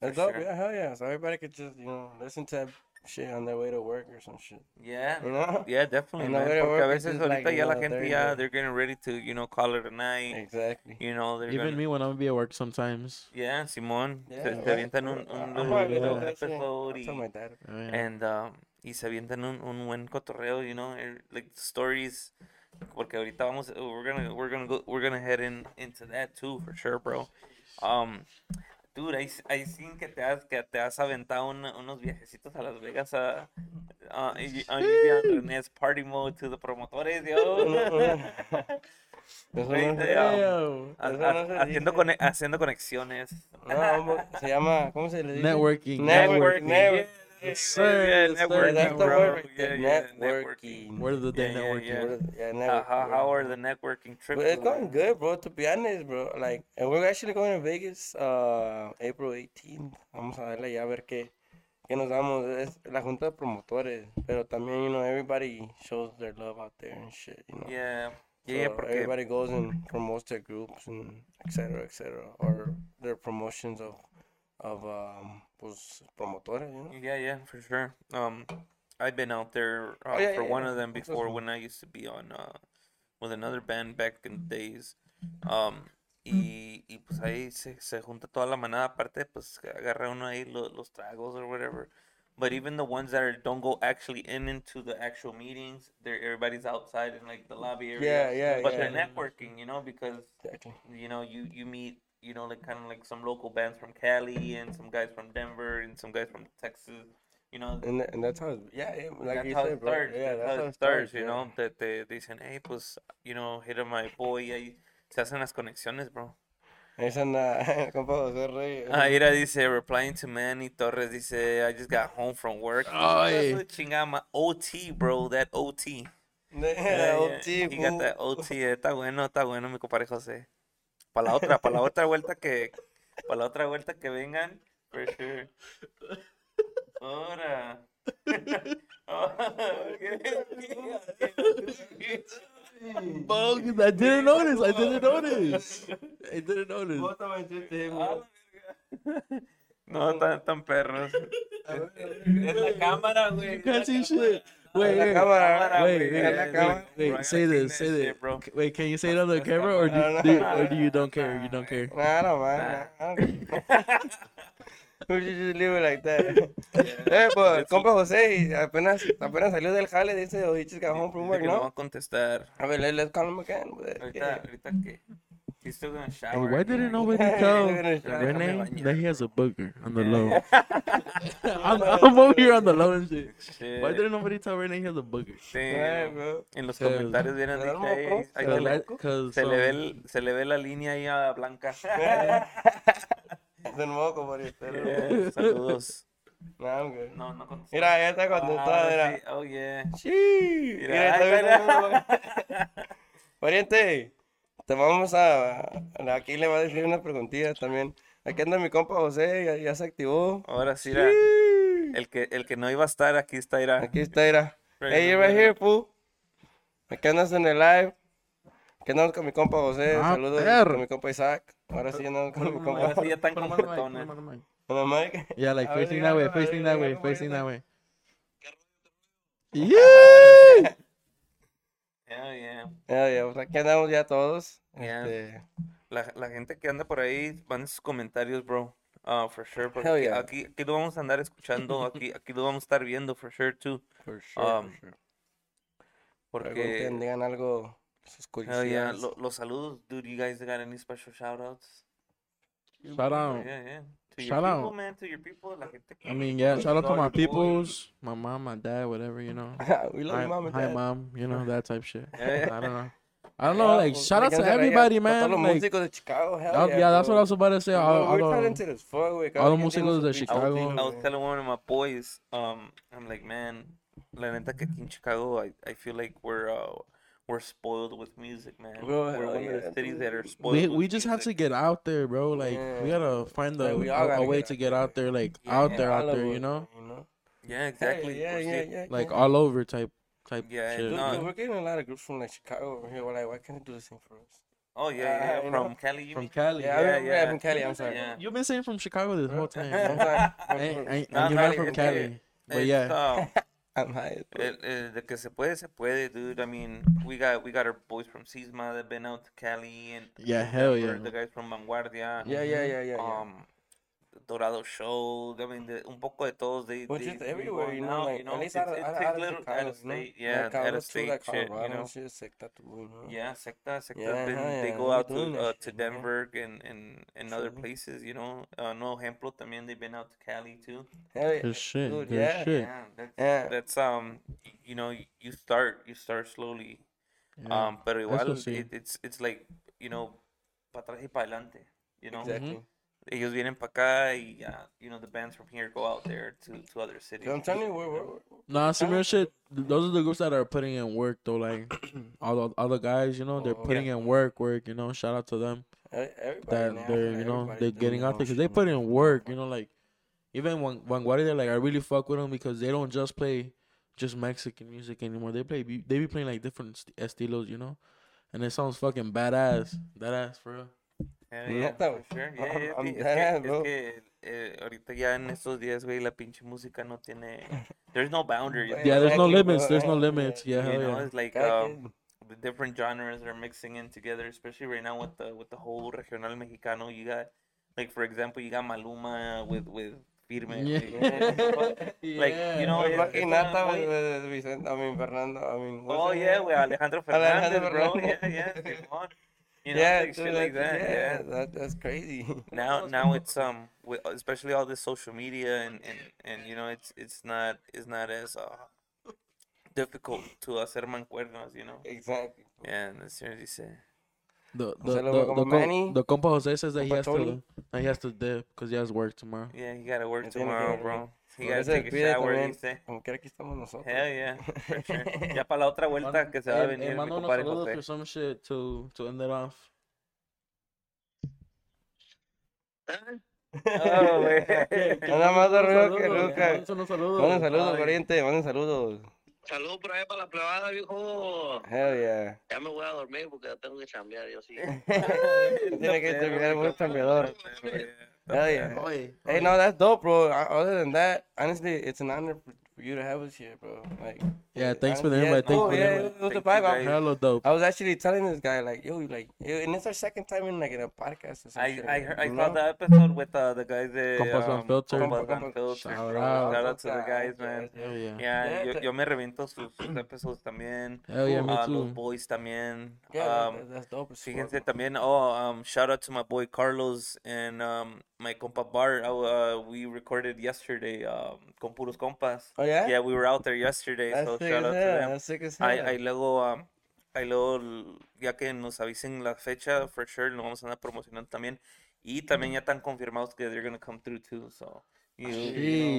That's for dope. sure. Yeah, hell yeah. So everybody could just, you know, listen to that shit on their way to work or some shit. Yeah. You know? Yeah, definitely, man. way Porque a veces just like, ahorita ya la gente they're ya they're getting ready to you know call it a night. Exactly. You know they're Even gonna, me when I'm gonna be at work sometimes. Yeah, Simón. Yeah, se, se right. avientan un, un I'm little, probably little like that episode I y, told my dad. Oh, yeah. and um, y se avientan un, un buen cotorreo, you know, er, like stories. Porque ahorita vamos, we're gonna, we're gonna go, we're gonna head in into that too for sure, bro. Um, Dude, ahí, ahí sí que te has, que te has aventado unos viajecitos a Las Vegas a, a, a, Party Mode to the promotores, yo. Haciendo conexiones. Se llama, ¿cómo se le dice? Networking. Networking. Yes, yeah, sir, yeah, yes, sir. networking, That's the bro. word Yeah, yeah, Networking. Word of the day, Yeah, yeah, networking. yeah. What is- Yeah, Uh, how, how are the networking trips? Well, it's going? going good, bro. To be honest, bro. Like, and we're actually going to Vegas, uh, April 18th. Vamos a darle ya a ver qué, qué nos damos. Es la junta de promotores, pero también, you know, everybody shows their love out there and shit, you know. Yeah, So yeah, yeah, porque everybody goes and promotes their groups and et cetera, et cetera, or their promotions of, of, um, pues, promotores, you know. yeah, yeah, for sure. Um, I've been out there uh, Oh, yeah, for yeah, one yeah. of them before when I used to be on uh with another band back in the days. Um, y, y pues ahí se, se junta toda la manada, aparte pues agarra uno ahí lo- los tragos or whatever. But even the ones that are, don't go actually in into the actual meetings, they're everybody's outside in like the lobby area. Yeah, yeah, But they're networking, you know, because Exactly. you know you you meet you know like kind of like some local bands from Cali and some guys from Denver and some guys from Texas. You know, And, tha- and that's how, yeah, yeah, like that's you how said, it bro. starts. Yeah, that's, how it starts. starts, You yeah. know, that they dicen, hey, pues, you know, hit up my boy. Y ahí se hacen las conexiones, bro. Esa anda, compa José Rey. Ah, Ira dice, replying to Manny Torres, dice, I just got home from work. Ay. That's what chingada, OT, bro, that OT. Yeah, Yeah, OT, yeah. He got that OT, eh, está bueno, está bueno, mi compadre José. Para la otra, para la otra vuelta que, para la otra vuelta que vengan, for sure. Ahora. Bug, I didn't notice. I didn't notice. I didn't notice. No, tan, tan perros. Es la cámara, güey. See shit. Wait, wait, cámara, wait, wait, wait, say this, say this. bro. Wait, can you say it on the camera or do, No, no. do- or do you don't care? You don't care. Nah, I don't mind. nah, I don't- We should just leave it like that. Eh, pues, compa José, apenas, apenas salió del jale, dice, oh, he just got home from work, que no va ¿no? a contestar. A ver, let- let's call him again. Ahorita, yeah. ahorita que. He's still gonna shower. And why didn't nobody tell at this shit. Rene that he has a booger on the low? I'm, I'm over here on the low and shit. Shit. Why didn't nobody tell Rene he has a booger? Yeah, Damn. bro. En los comentarios vieron ¿Se da dice, ahí- moco? ahí ¿Se le, moco? Cause se le ve el- se le ve la línea ahí a Blanca. De nuevo, como ahorita. Yeah, Saludos. Nah, I'm good. No, no contestó. Mira, ya está Ah, mira. sí. Oh, yeah. Sí. Mira, Mira, viendo- Pariente, te vamos a. Aquí le va a decir unas preguntillas también. Aquí anda mi compa José, ya, ya se activó. Ahora sí, era Sí. el que, el que no iba a estar aquí está, irá. Aquí está. Right Hey, you're right here, fool. Aquí andas en el live. Aquí andamos con mi compa José. Ah, Saludos perro. con mi compa Isaac. Ahora sí andamos con mi compa. Ahora sí ya están completones. him on the mic. Con la mic. Yeah, like facing that way, facing that way, facing that way. Yeah. Yeah, yeah. Ya, ya, pues aquí andamos ya todos. Yeah. Este, La, la gente que anda por ahí, van sus comentarios, bro. Uh, for sure. Porque yeah. aquí, aquí lo vamos a andar escuchando, aquí, aquí lo vamos a estar viendo, for sure, too. For sure, Um, for sure. Porque, digan algo, sus hell yeah, lo- los saludos, dude, you guys got any special shout outs? Shout out. Yeah, yeah. To your Shout people, out. man, to your people, la gente I mean, yeah. Shout out to my your boys. peoples, my mom, my dad, whatever you know. we love Hi, you, mom and hi, dad. mom. You know that type shit. Yeah. I don't know. I don't know. Like, pues, shout out to everybody, man. Todos los Like, músicos de Chicago, hell I'll- yeah, yeah, that's what. I was about to say. All, Bro, all, we're the- talented as fuck, güey. All the quien tiene músicos de pinche Chicago. thing, I was telling one of my boys, um, I'm like, man, la neta que aquí en Chicago, I, I feel like we're uh, we're spoiled with music, man. Bro, we're hell one of the cities that are spoiled. we with we just have to get out there, bro. Like, we gotta find the Like, we all a, a way to get out there, like Yeah, out there, out there, you know, You know? Yeah, exactly. Yeah, pues yeah, yeah. like yeah. all over type type Yeah, shit. no, Look, you know? we're getting a lot of groups from like Chicago over here. We're like, why can't they do the same for us? Oh yeah, Uh, yeah. you From know? Cali, From mean? Cali. Yeah, Yeah, I'm, yeah. from Cali. I'm sorry. Yeah. You've been saying from Chicago this whole time. I'm bro. sorry. and, and, you're not from es Cali. But yeah, I'm high. bro. el- el de que se puede, se puede, dude. I mean, we got we got our boys from Sisma that been out to Cali and Yeah, hell yeah. The guys from Vanguardia. Yeah, yeah, mm-hmm. yeah, yeah. yeah. Um, Dorado Show, I mean, de, un poco de todos. They, But they, just everywhere, you know, out, like you know, at least it's, out of, it out of, out of little Chicago, out of you know? state, yeah, Like, out let's of state like, shit, you know. shit, secta too, you know? Yeah, secta, secta. Yeah, been, hell they go out to uh, shit, to you know? Denver and and and other places, you know. Uh, Nuevo Ejemplo también they've been out to Cali too. Hell yeah. shit. Dude, yeah. shit. Yeah, that's, Yeah. that's um, you know, you start you start slowly, Yeah. um, pero eso igual sí. it, it's it's like you know, para atrás y para adelante, you know. Exactly. Ellos vienen para acá y ya, you know, the bands from here go out there to to other cities. I'm telling you, we're, we're, we're Nah, some real shit. Those are the groups that are putting in work though. Like all the other guys, you know, they're Oh, putting in work, work. You know, shout out to them everybody that now, they're, you know, they're getting out there because they man. put in work. You know, like even Van Vanguardia, like I really fuck with them because they don't just play just Mexican music anymore. They play, be- they be playing like different st- estilos, you know, and it sounds fucking badass. That ass for real. Yeah, Neta, sure. Yeah, yeah, I'm sí, es, que, bro. es que eh, ahorita ya en estos días, güey, la pinche música no tiene. There's no boundaries. Yeah, Yeah, there's no limits. bro. There's no Yeah, limits. Yeah, you hell know, yeah. it's like um, the different genres are mixing in together, especially right now with the with the whole regional mexicano. You got, like for example, you got Maluma with with Firme. Yeah. güey. Like, you know, Pues Rocky es Nata, with, Vicente, I mean, Fernando, I mean, Oh yeah, with Alejandro Alejandro Fernandez, bro. Yeah, Fernandez. yeah, Simón. You know, yeah, like shit like that's- that. Yeah. that, that's crazy. now now it's um with especially all this social media and and and you know it's it's not it's not as uh difficult to hacer mancuernas you know exactly. yeah and as soon as you say The the Jose the, the, como co- the compa Jose says that he has to Tony. that he has to dip because he has work tomorrow. yeah he gotta work Ya tomorrow ir, bro he Por gotta take a despide shower también. dice Como quiera aquí estamos nosotros. hell yeah for sure ya para la otra vuelta que se va a Eh, eh, venir mi manda unos compadre saludos José or some shit to to end it off. oh güey Nada más de ruido que Saludos, nunca. unos saludos. Manden saludos, pariente, manden saludos. Saludos por ahí para la plebada, viejo. Hell yeah. Ya me voy a dormir porque ya tengo que chambear, yo sí. Tiene que terminar muy chambeador. Hell yeah. Oye, Hey, no, that's dope, bro. Uh, Other than that, honestly, it's an honor for for you to have us here, bro. Like, Yeah, thanks for the honestly, invite, thanks cool, for the yeah, invite. it was a Thank you, vibe. I- guys. Hello, dope. I was actually telling this guy, like, yo, like, and it's our second time in like in a podcast. Or some I shit, I heard, I you saw the episode with uh, the guys de Compas um, Unfiltered. Compas Compas- Unfiltered. Shout bro. out. Shout out to the guys, man. Hell yeah. Yeah, Yeah, yo, yo me reviento sus, sus episodios también. Hell yeah, me Uh, los boys también. Yeah, um, that's dope. as fíjense bro. también. Oh, um, shout out to my boy Carlos and um, my compa Bart. Uh, we recorded yesterday um, con puros compas. Oh yeah. Yeah, we were out there yesterday, That's so sick shout as out to hell. them. That's sick as hell. ahí luego, um, ahí luego, ya que nos avisen la fecha, for sure, lo vamos a andar promocionando también. Y también ya están confirmados que they're gonna come through too, so. You, you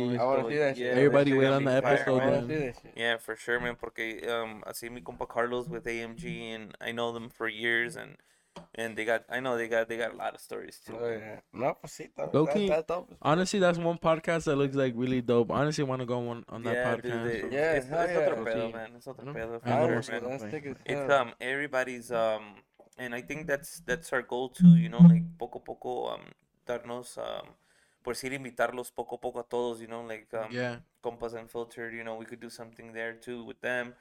know, Jeez. I wanna so, see that shit. yeah, Everybody gonna on the fire, episode, I wanna man. see. Yeah, for sure, man, porque um, así mi compa Carlos with AMG, and I know them for years, and and they got, I know they got, they got a lot of stories too. Oh yeah. No, pues sí, that- Low that- key, that's dope. Honestly, that's one podcast that looks like really dope. Honestly, want to go on on that Yeah, dude, podcast. they- Yeah, it's, hell es otro yeah. pedo, man, It's otro ¿no? pedo, for I sure, know, man. that's man. sick as It's um everybody's um and I think that's that's our goal too, you know, like poco poco um darnos um por decir invitarlos poco a poco a todos, you know, like um Yeah. Compas Unfiltered, you know, we could do something there too with them.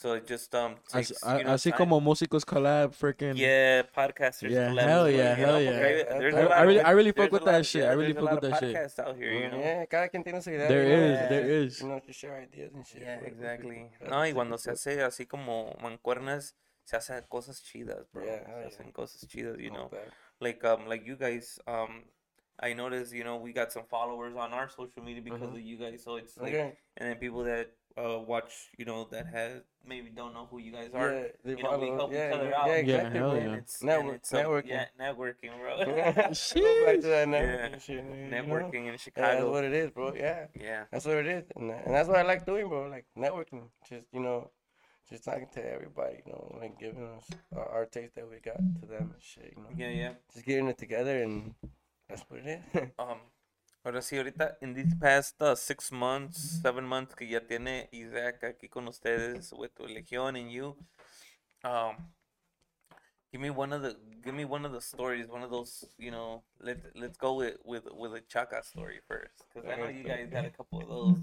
So it just um As- takes, a- you know, así time. como músicos collab, freaking. Yeah, podcasters. Yeah, collab hell as well, yeah, you know, hell porque yeah. hay- there's a I- I really- good- I really fuck there's a with lot that of- shit. yeah, I really there's a fuck lot with of that shit. podcasts out here, you know. Yeah, cada quien tiene su idea. There you know, is, there yeah, is. You know, to share ideas and shit. Yeah, bro. exactly. No, y cuando se hace así como mancuernas, se hacen cosas chidas, bro. Yeah, se hell yeah. hacen cosas chidas, you Not know. bad. Like um, like you guys, um, I noticed, you know, we got some followers on our social media because Mhm. of you guys. So it's like, Okay. and then people that uh watch, you know, that has maybe don't know who you guys are. Yeah, they you know, we help yeah, each other yeah, out. Yeah, Yeah, exactly, hell bro. yeah. It's, Network- it's, networking. Yeah, networking, bro. Go back to that networking Yeah. shit, you know? networking in Yeah, that's what it is, bro. Yeah. Yeah. That's what it is, and, and that's what I like doing, bro. Like networking, just you know, just talking to everybody, you know, like giving us our, our taste that we got to them and shit, you know. Yeah, yeah. Just getting it together, and that's what it is. Um, ahora sí, ahorita, in these past uh, six months, seven months que ya tiene Isaac aquí con ustedes with Legión and you, um, give me one of the, give me one of the stories, one of those, you know, let let's go with with with a Chaca story first, because I know you guys got a couple of those.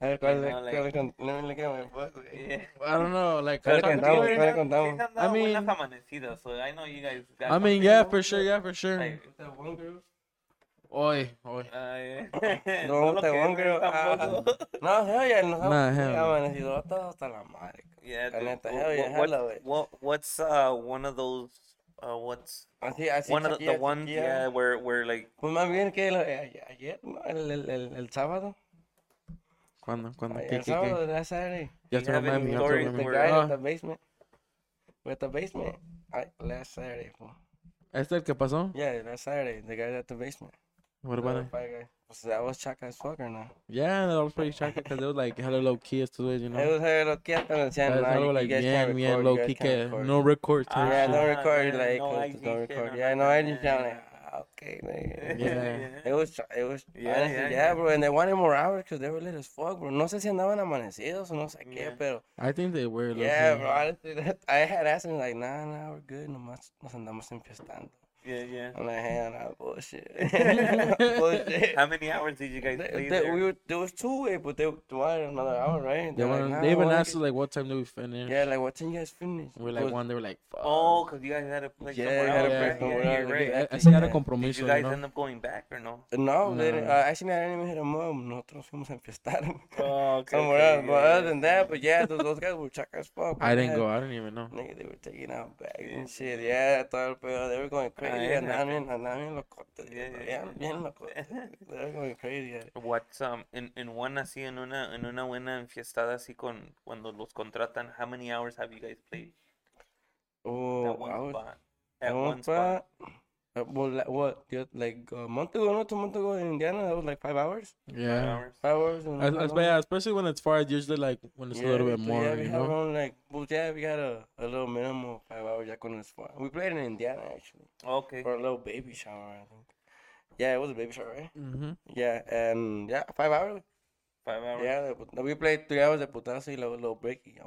A ver, ¿cuál You know, like- cuál le con- no me le queda, pues, güey. Yeah. I don't know, like. Dale, talking contamos, to- dale, contamos. Sí, I mean- buenas amanecidas, so I know you guys got I mean, yeah, for sure, yeah, for sure. like, Hoy, hoy. Eh. No, no te creo. Ah, no, Hell no. Amanecido hasta, hasta la madre. Yeah, Neta, hell what, what's uh, one of those uh, what's así, así one of the, the one yeah, where, where like pues más bien que eh, ayer, el, el, el, el sábado ¿Cuándo? ¿Cuándo? ¿Qué, el sábado de la serie. Ya estoy remembering. You story ah. the guy oh. at the basement. With the basement. I, last Saturday, po. ¿Este el que pasó? Yeah, last Saturday. The guy at the basement. What about it? fire guy. Pues that was Chaca as fuck or not? Yeah, that was pretty shocking because it was like hella low key as to it, you know. It was her lo que hasta decían, Es nah, algo you, like you guys bien, can't bien record, low you key guys can't record. no record type Yeah, shit. don't Ah, record, yeah, like, no IG don't record. no Yeah, no, nothing, I just yeah, I'm like, ah, okay, man. Yeah. It was, it was, Yeah, honestly, yeah, yeah, yeah. bro, and they wanted more hours because they were late as fuck, bro. No sé si andaban amanecidos o no sé qué, Yeah. pero, I think they were. low yeah, bro, honestly, that, I had asked him, like, nah, nah, we're good, nomás nos andamos enfiestando. Yeah yeah I'm like, hell nah, bullshit. bullshit. how many hours did you guys They- play they- there we were, there was two way, but they wanted another hour, right? They, They're like, nah, they even wanna asked us like what time do we finish? Yeah, like, what time you guys finish? We're like Pues, one. They were like, fuck. oh because you guys had to play Yeah, somewhere else to play right? somewhere yeah, else, you're right I, I see had a Yeah. did you guys you know? end up going back or no No, they No. didn't, uh, actually, I didn't even hit them up. Nosotros fuimos a enfiestar oh, okay, somewhere okay, else. yeah, But yeah, other than that, but yeah, those, those guys were chaca as fuck. I didn't go. I didn't even know. Nigga, they were taking out bags Yeah. and shit. Yeah, todo el. They were going crazy. Andaban bien, andaban bien locotes. Yeah. bien locotes. Going crazy. What's um in in one así en una en una buena enfiestada así con cuando los contratan how many hours have you guys played Oh, at one spot at one one spot spot. Uh, well, like, what? Just like a month ago, not two months ago in Indiana, that was like five hours. Five Yeah. hours Five hours. And As, as, long? yeah, especially when it's far, it's usually like when it's a little bit more, Yeah, we you know. around like, well, yeah, we got a, a little minimum of five hours. Ya con it's far. We played in Indiana actually okay for a little baby shower. I think. Yeah, it was a baby shower, right? Mm-hmm. Yeah, and yeah, five hours. five hours Yeah, we played three hours de putazo y luego little break. y ya,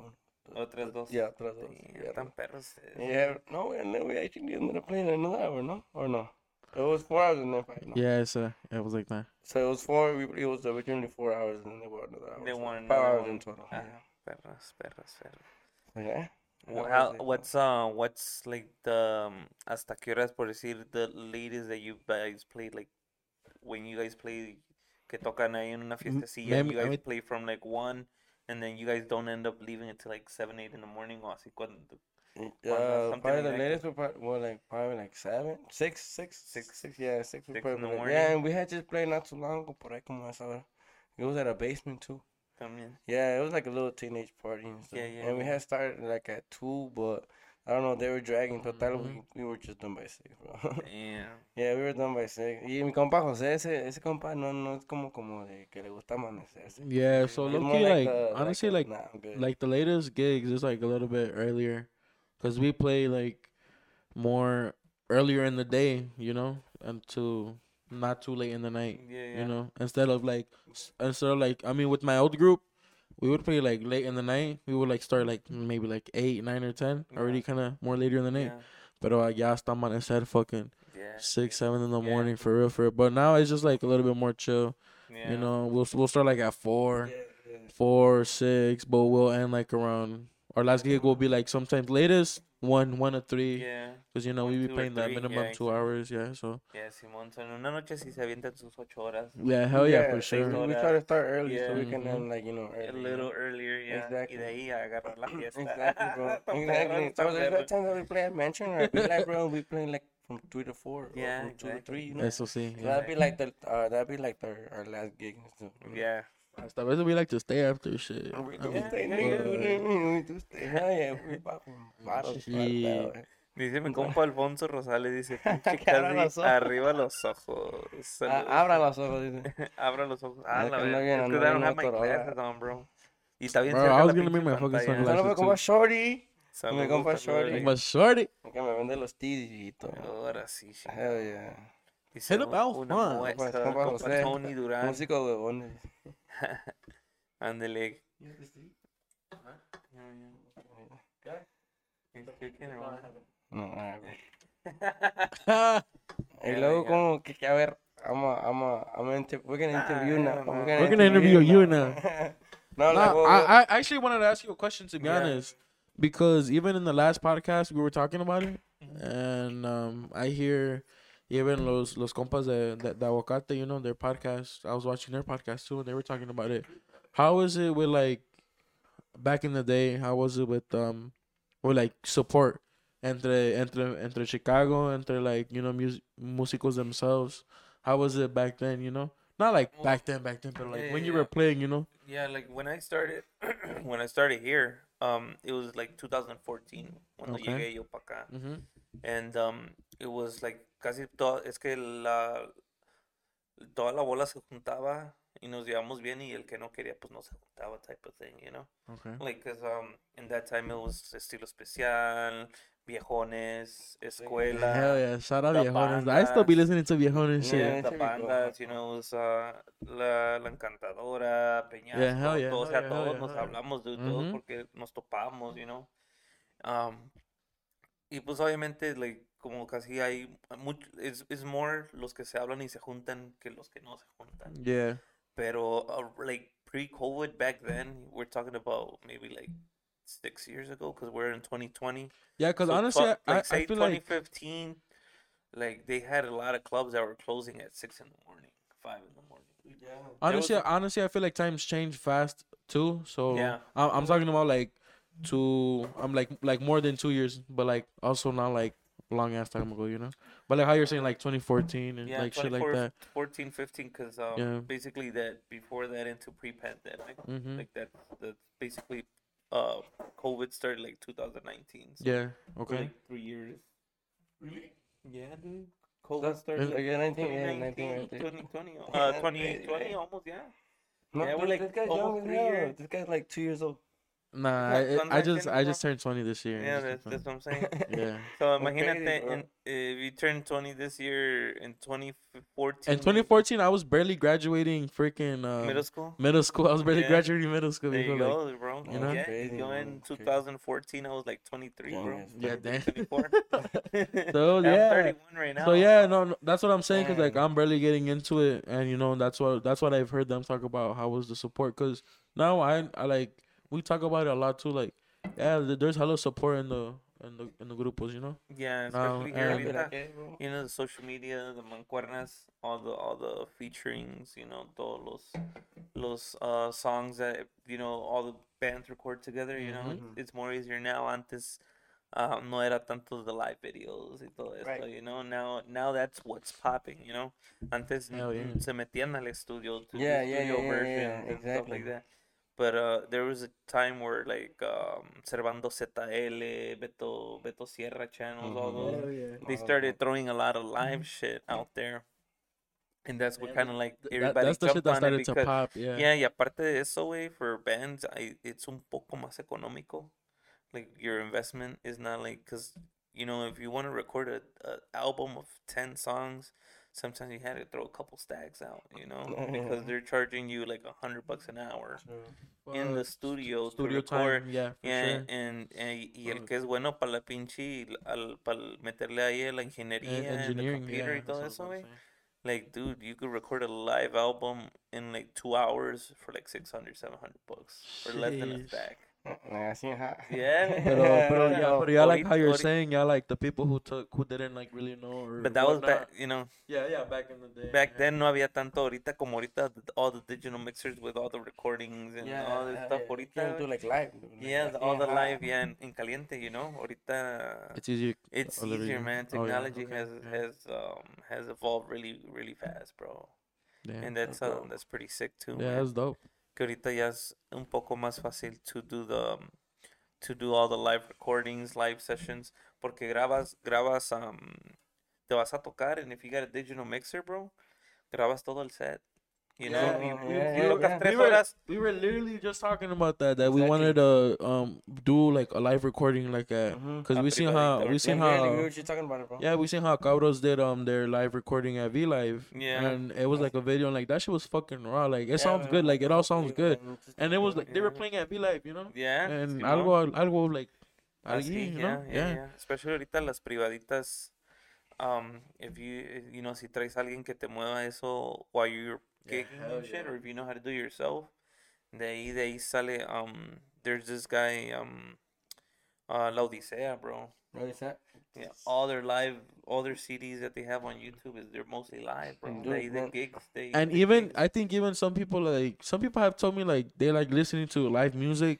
bueno. otras dos Yeah, otras dos. Damn, Yeah, tan perros ustedes. yeah, no, and then we actually ended up playing another hour, no? Or no? It was four hours and then five. No? Yeah, it's uh, it was like that. So it was four. We, it was originally four hours, and then they were another hour. They so want five hours one. in total. Ah, Yeah. perros perros perros So, yeah. How what's uh what's like the um, hasta qué horas por decir the latest that you guys played like when you guys play que tocan ahí en una fiestecilla maybe- you I guys mean- play from like one and then you guys don't end up leaving until like seven eight in the morning o así cuando Uh, something probably like the latest were probably, well, like probably like seven, six, six, Six. six. Yeah, six. Six probably in the morning. Yeah, and we had just played not too long ago, por ahí como esa hora. It was at a basement too. también Yeah, it was like a little teenage party and stuff. Yeah, yeah, And we had started like at two, but I don't know, they were dragging. Total, Mhm. we, we were just done by six, bro. Damn. yeah, we were done by six. Y mi compa José, ese, ese compa no, no es como, como de que le gusta amanecerse. Yeah, so He's low more key, like, the- honestly, a, like, nah, like the latest gigs is like a little bit earlier, cause we play like more earlier in the day, you know, until not too late in the night, yeah yeah you know, instead of like, instead of like, I mean, with my old group, we would play like late in the night. We would like start like maybe like eight, nine, or ten, already kind of more later in the night. yeah But uh, ya hasta amanecer fucking yeah six, seven in the Yeah. morning for real, for real. But now it's just like a little bit more chill. yeah You know, we'll we'll start like at four, Yeah, yeah. four, six, but we'll end like around our last gig will be like sometimes latest one one or three. Yeah. Cause you know One, we be two, or playing that minimum yeah, two hours. Yeah. So Yeah, Simón. So en una noche sí se avientan sus ocho horas. yeah, hell yeah, for sure. horas. We try to start early so we Yeah. can Mhm. end like you know A little earlier, yeah. Exactly. Y de ahí agarrar la fiesta. Exactly, bro. Exactly. está So there's perro. that time that we play at Mansion or at Big bro. We play like from three to four. Yeah, Or from two to three. You know. Eso sí. So Yeah. that'd be like the uh, that'd be like the, our last gig. So, Yeah. Hasta a veces we like to stay after shit. We I do stay, nigga. We do stay. Hell yeah, we bottles. Shit. now. Dice mi compa Alfonso Rosales, dice, abra los ojos. arriba los ojos. Ah, abra los ojos, dice. Abra los ojos. Ah, Es la verdad. Es que don't have my glasses on, bro. Y está bien Bro, cerca I was gonna make my fucking sunglasses. Saludos como Shorty. Mi compa. Shorty. But shorty. Que me vende los todo. Ahora sí, sí. Hell yeah. Dice Hit up Al una Fun. muestra, José. Tony Durán. Músico huevones. Ándele. ¿Qué quiere, hermano? No, alright, bro. Ah, Y luego como que, que a ver, I'm a, I'm a, I'm a inter- we're gonna Ah, interview now. hell no. We're gonna interview you now. no, like, Nah, well, I, I actually wanted to ask you a question to be Yeah. honest, because even in the last podcast we were talking about it, and um, I hear even los los compas de, de, de Aguacate, you know, their podcast. I was watching their podcast too, and they were talking about it. How was it with like back in the day? How was it with um, with like support entre entre entre Chicago, entre like you know music músicos themselves? How was it back then? You know, not like Well, back then, back then, but like yeah, when you yeah. were playing, you know. Yeah, like when I started, when I started here, um, it was like 2014 when Okay. llegué yo para acá, Mm-hmm. and um, it was like casi todo, es que la toda la bola se juntaba y nos llevamos bien y el que no quería pues no se juntaba type of thing, you know, Okay. like cause um in that time it was estilo especial, viejones, escuela. Hell yeah! Shout out Viejones. I still be bandas. listening to Viejones shit. Yeah. the bandas, you know, was, uh, la, la encantadora, Peñasco, Yeah, hell yeah, todos, o hell sea, yeah, hell todos nos hablamos de todos Mhm. porque nos topamos, you know. Um, y pues obviamente, like, como casi hay mucho, es, es more los que se hablan y se juntan que los que no se juntan. Yeah. Pero, uh, like, pre-COVID back then, we're talking about maybe like six years ago because we're in 2020. Yeah, because So honestly, fu- I, like I say feel like 2015, like they had a lot of clubs that were closing at six in the morning, five in the morning. Yeah. honestly, was- honestly, I feel like times change fast too. So Yeah. I'm, I'm talking about like two. I'm like like more than two years, but like also not like long ass time ago, you know. But like how you're saying like 2014 and Yeah, like shit like that. 14, 15, because um, Yeah. basically that before that into pre-pandemic, Mhm. like that, that's basically uh, COVID started like 2019. So Yeah. Okay. like three years. Really? Yeah, dude. COVID That's- started like, like yeah, 19, yeah, 19 2019, there. 2020, uh, 2020 almost, yeah. No, Yeah, we're like this guy's almost young as three hell. years. This guy's like two years old. Nah, Yeah, I, I just I just turned 20 this year. Yeah, that's, that's what I'm saying. yeah. So That's imagínate, crazy, if you turn 20 this year in 2014. In 2014, I was barely graduating freaking um, middle school. middle school. I was barely Yeah. graduating middle school. There before, you like, bro. you know? Yeah, Crazy, yo in 2014, I was like 23, bro. Yeah, fuck. damn. 24. So, I'm yeah. 31 right now. So yeah, no, no, that's what I'm saying. Cause like I'm barely getting into it, and you know that's what that's what I've heard them talk about. How was the support? Cause now I I like we talk about it a lot too. Like yeah, th- there's hella support in the in the in the grupos, you know. Yeah, No, especially here and- like, hey. You know the social media, the mancuernas, all the all the featurings, you know, todos los los uh songs that you know all the bands record together. You know, Mhm. it's more easier now. Antes, uh, no era tanto the live videos y todo esto. Right. You know, now now that's what's popping. You know, antes Hell yeah. se metían al estudio to do Yeah, yeah, studio yeah, yeah, versions yeah, and stuff exactly. like that. But uh, there was a time where like um, Servando ZL, Beto Beto Sierra channels, all Mhm. those they Oh, started throwing a lot of live shit out there. And that's what kind of like everybody that, that's the shit jumped that on started it to because pop. Yeah. yeah, y aparte de eso, way for bands, I, it's un poco más económico. Like your investment is not like cuz you know, if you want to record a, a album of 10 songs, sometimes you had to throw a couple stacks out, you know, because they're charging you like a 100 bucks an hour in the studio, studio to record time. Yeah, for Yeah, sure. and, eh, and- y el que es bueno para la pinche, al, para meterle ahí la ingeniería, En- and the computer yeah. y todo eso, güey. Like, dude, you could record a live album in like two hours for like 600, 700 bucks for less than a Sheesh. Stack. Así, ajá. Yeah, man. Pero, pero yeah, No, but yeah, I like how you're ahorita- saying, yeah, like the people who took, who didn't like really know. Or But that was back, you know, Yeah, yeah, back in the day. back yeah. then no había tanto ahorita como ahorita all the digital mixers with all the recordings and all this stuff. You Ahorita, can do like live. yeah, the- all the live, yeah, en, en caliente, you know. Ahorita It's easier. it's a little easier, easier. man. Oh, yeah. Technology has has um has evolved really really fast, bro. Yeah, And that's That's uh, dope. that's pretty sick too. yeah man. that's dope. Que ahorita ya es un poco más fácil to do the um, to do all the live recordings, live sessions, porque grabas grabas um te vas a tocar and if you got a digital mixer, bro, grabas todo el set. You know, Yeah, y, yeah, y- yeah, yeah, tocas yeah. tres We were- We were literally just talking about that. That we wanted to um do like a live recording like that because A we seen how we seen Yeah, really, we how were just talking about it, bro. yeah we seen how Cabros did um their live recording at V Live. Yeah. and it was like a video and like that shit was fucking raw. Like it Yeah, sounds man, good. Like it all sounds you, good. And it was like they were playing at V Live, you know. Yeah. And Simón. algo algo like Así, allí, you yeah, know? yeah, yeah. Especially ahorita las privaditas, um, if you, you know, si traes a alguien que te mueva eso while you're Yeah, gigging hell and shit, yeah. or if you know how to do it yourself, de ahí, de ahí sale, um, there's this guy, um, uh, La Odisea, bro. What is that? Yeah, all their live, all their CDs that they have on YouTube is they're mostly live, bro. Dude, de man- gigs, they, And they even gigs. I think even some people like some people have told me like they like listening to live music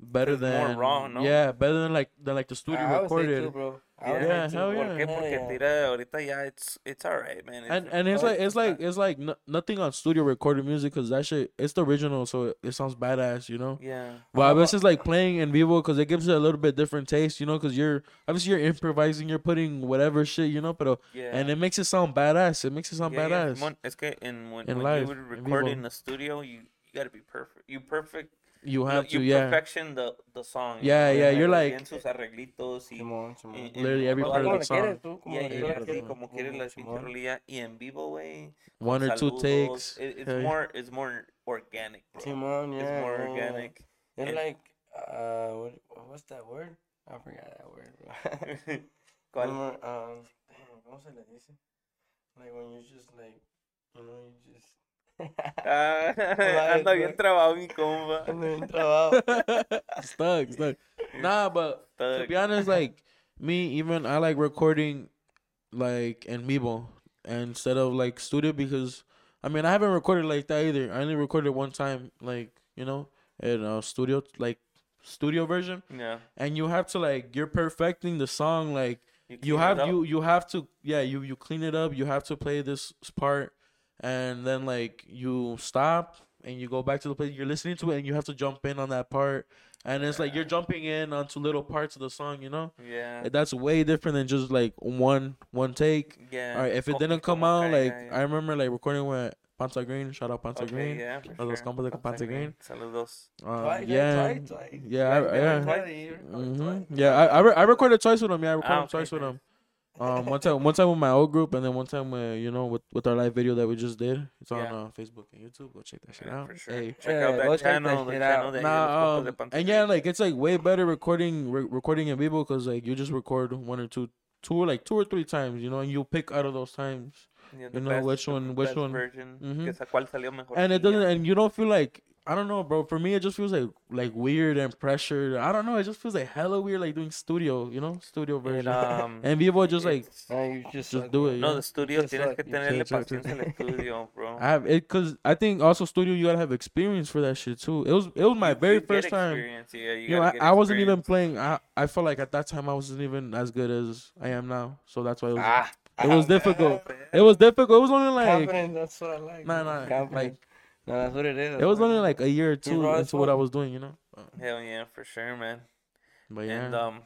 better It's more than raw, no? yeah better than like than like the studio I recorded. too, bro. I Yeah, Yeah, hell yeah. ¿Por qué? Hell Porque yeah. tira ahorita ya it's it's alright, man. and It's- and it's Oh, like it's it's like it's like no, nothing on studio recorded music because that shit it's the original so it, it sounds badass you know yeah, but How I about- was just like playing in vivo because it gives it a little bit different taste you know because you're obviously you're improvising you're putting whatever shit you know but yeah. and it makes it sound badass it makes it sound Yeah, yeah, badass Simón, es que en, when, In when live, you would en record vivo. in the studio, you, you gotta be perfect. You perfect. You you- have you to yeah perfection the, the song. you Yeah, know, yeah, you're bien like- sus arreglitos y, Simón, Simón. y- y Literally every part of the song. tú, como Yeah, le yeah, yeah, como quieres la pinche rolilla y en vivo, güey. one or two takes It, it's hell yeah. more, it's more organic, bro. Simón, It's yeah. more yeah, yeah. organic. It's And- like, uh, what, what's that word? I forgot that word, bro. ¿Cuál? Como, um, damn, ¿Cómo se le dice? Like when you just like, you know, you just. Ah, Like, anda bien güey. trabado mi compa. Ando bien trabado. stuck, stuck. Nah, but to be honest, like me, even I like recording like in Vivo instead of like studio because I mean I haven't recorded like that either. I only recorded one time, like you know, in a studio like studio version, Yeah. and you have to like you're perfecting the song like you clean it have you you have to yeah you you clean it up you have to play this part and then like you stop and you go back to the place you're listening to it and you have to jump in on that part and it's like you're jumping in onto little parts of the song you know Yeah. that's way different than just like one one take Yeah. all right if it didn't come out caiga, like yeah. i remember like recording with Panta green shout out Panta Okay, green yeah, for a los sure. compas de Panza Panza Green. Saludos. um, Twice, yeah twice, twice. yeah I, yeah twice a year, probably hmm. Yeah, I I, re- I recorded twice with him. Yeah, I recorded Ah, okay, twice with nice. him. Um, one time, one time with my old group, and then one time with you know with, with our live video that we just did. It's on Yeah. uh, Facebook and YouTube. Go check that shit Yeah, out. for sure. Hey. Check Yeah, out that go that channel. The shit channel out. de ahí de los Nah, um, and yeah, like it's like way better recording re- recording in vivo because like you just record one or two, two like two or three times, you know, and you pick out of those times, Yeah, you know, best- which one- which one- version. Mhm. Que sa- cuál salió mejor. and it doesn't, and you don't feel like I don't know, bro. For me, it just feels like like weird and pressured. I don't know. It just feels like hella weird, like doing studio, you know, studio version. um, and vivo just like Nah, you just, just suck, do it. No, yeah. the studio Just tienes like que you tenerle said, so- paciencia al estudio, bro. I have it because I think also studio you gotta have experience for that shit too. It was it was my You- very first time. Yeah, you, You know, I, I wasn't even playing. I I felt like at that time I wasn't even as good as I am now. So that's why it was Ah, it was ah, difficult. man. It was difficult. It was only like Confidence, that's what I like. Nah, nah, Confidence. like- no, that's what it is. it was what only like a year or two raw as into what I was doing. You know, Hell yeah, for sure, man. but yeah, And um,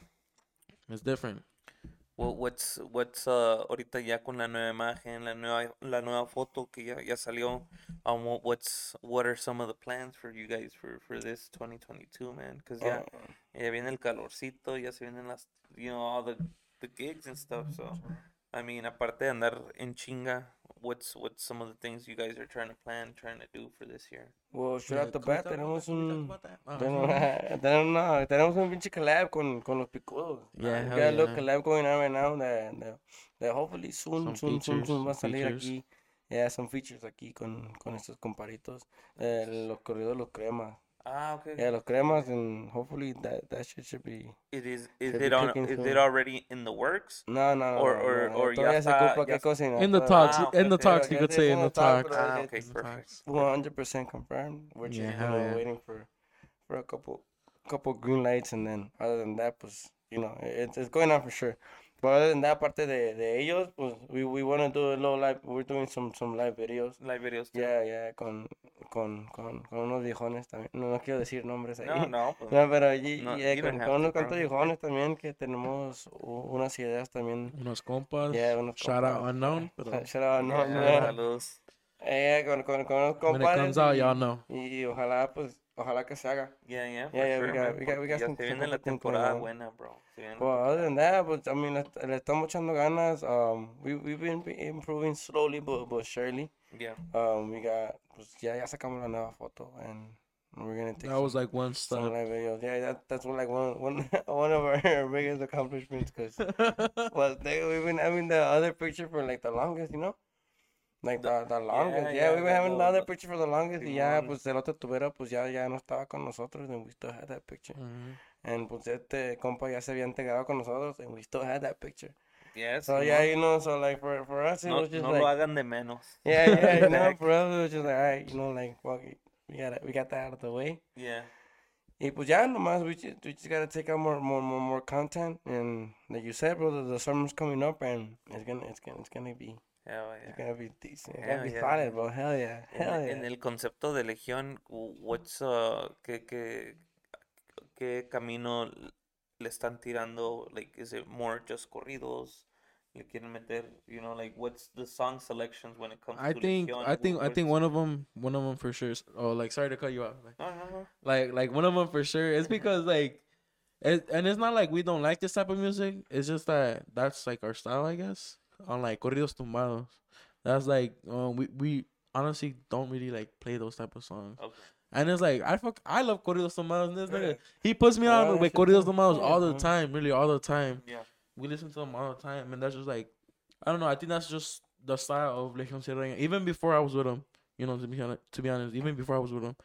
it's different. what, what's what's uh ahorita ya con la nueva imagen, la nueva la nueva foto que ya, ya salió. Um, what, what's what are some of the plans for you guys for for this 2022, man? Cause ya Oh, ya viene el calorcito, ya se vienen las you know all the the gigs and stuff. So I mean, aparte de andar en chinga, what's what's some of the things you guys are trying to plan, trying to do for this year? well, straight out the bat, tenemos un. Tenemos, tenemos, un pinche collab con, con los picudos. Yeah, we got a little yeah. collab going on right now that, that, that hopefully soon, Some soon, soon, features, soon va a salir features. aquí. Yeah, some features aquí con, con estos comparitos. Eh, los corridos, los crema. Ah, okay. Yeah, los cremas, and hopefully that that shit should be. It is. Is Should it on? kicking Is soon. it already in the works? No, no, no. Or- or- no, or ya está- ocupa ya qué está- cosa. In the talks, Ah, okay, in the talks, Yeah, you could say in in the the talks, talks. Ah, okay, perfect. One hundred percent confirmed. We're just Yeah, you know, yeah. waiting for for a couple couple green lights, and then other than that, was you know, it's it's going on for sure. Other than that, parte de, de ellos, pues we we want to do a little live. We're doing some some live videos. Live videos. Too. Yeah, yeah, con con con con unos viejones también. No, no quiero decir nombres ahí. No, no. pues, No, pero allí, No, yeah, con, con unos to, cuantos viejones también que tenemos unas ideas también. Unos compas. Yeah, unos Shout out compas. unknown. But Shout- out, no, yeah, yeah. saludos. Eh, con, con, con unos when it comes out, y- y'all know. Y, ojalá, pues, ojalá que se haga. Yeah, yeah. For Yeah, yeah, we sure, got- man, we got- we porque got ya some- se some viene la couple things temporada going on. buena, bro. Se viene la Well, other temporada. than that, pues, I mean, le, le estamos echando ganas. Um, we, we've been improving slowly but, but surely. Yeah. Um, we got, pues, ya, ya sacamos la nueva foto and we're gonna take That was some, like one some step. live videos. Yeah, that, that's one, like one, one, one of our biggest accomplishments because well, they, we've been having the other picture for like the longest, you know? Like the, the longest. Yeah, yeah, been the- having the the- other the- picture for the longest. Y ya, pues el otro tubero, pues ya, ya no estaba con nosotros and we still had that picture. Mhm. And pues este compa ya se había integrado con nosotros and we still had that picture. Yeah, So Simón. yeah, you know, so like for, for us, it no, was just no like, lo hagan de menos. yeah, yeah, you know, for us, it was just like, alright, you know, like, well, we got we got that out of the way. Yeah. Y pues ya nomás, we just, we just gotta take out more, more, more, more content. And like you said, bro, the, the summer's coming up and it's gonna, it's gonna, it's gonna be, Hell it's yeah. gonna be decent. It's Hell gonna be yeah, solid, man. bro. Hell yeah, En, hell en yeah. el concepto de Legión, what's, uh, ¿qué, qué, qué camino le están tirando? Like, is it more just corridos? Le quieren meter, you know, like, what's the song selections when it comes I to think Legión? I Wh- think I think one of them one of them for sure. is- Oh, like sorry to cut you off. Like No, no, no. like, like one of them for sure. It's because like, it, and it's not like we don't like this type of music. It's just that that's like our style, I guess. On like corridos tumbados, that's like um, we we honestly don't really like play those type of songs. Okay. And it's like I fuck I love corridos tumbados. and This Yeah. nigga he puts me on Yeah, with corridos tumbados all the mhm. time, really all the time. Yeah. we listen to them all the time, and that's just like, I don't know. I think that's just the style of Legión Sierra. Even before I was with him, you know, to be honest, to be honest, even before I was with him,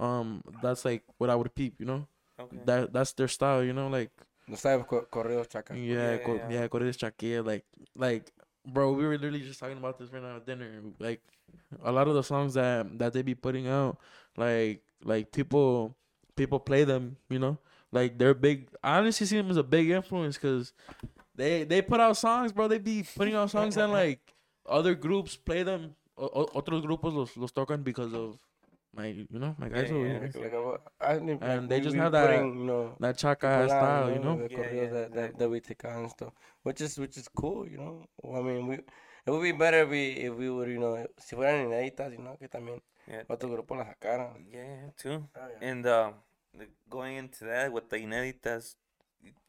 um, that's like what I would peep, you know. Okay. That that's their style, you know, like The style of cor- corridos chaca. yeah, yeah, co- yeah. yeah, Corridos Chaquilla, like like, bro, we were literally just talking about this right now at dinner. Like, a lot of the songs that that they be putting out, like like people people play them, you know, like they're big. I honestly see them as a big influence because they they put out songs, bro. They be putting out songs and like other groups play them. O- o- otros grupos los los tocan because of my you know my guys Yeah, over yeah. here. Like, like, I And they we- just we have that- putting, you know, That on, style, you know. The Yeah, yeah, that, that, that we take on and stuff, which is which is cool, you know. Well, I mean, we it would be better if we if we would, you know, si fueran inéditas, you know, que también Yeah. otros grupos las sacaran. Yeah, too. Oh, yeah. And uh, the- going into that with the inéditas,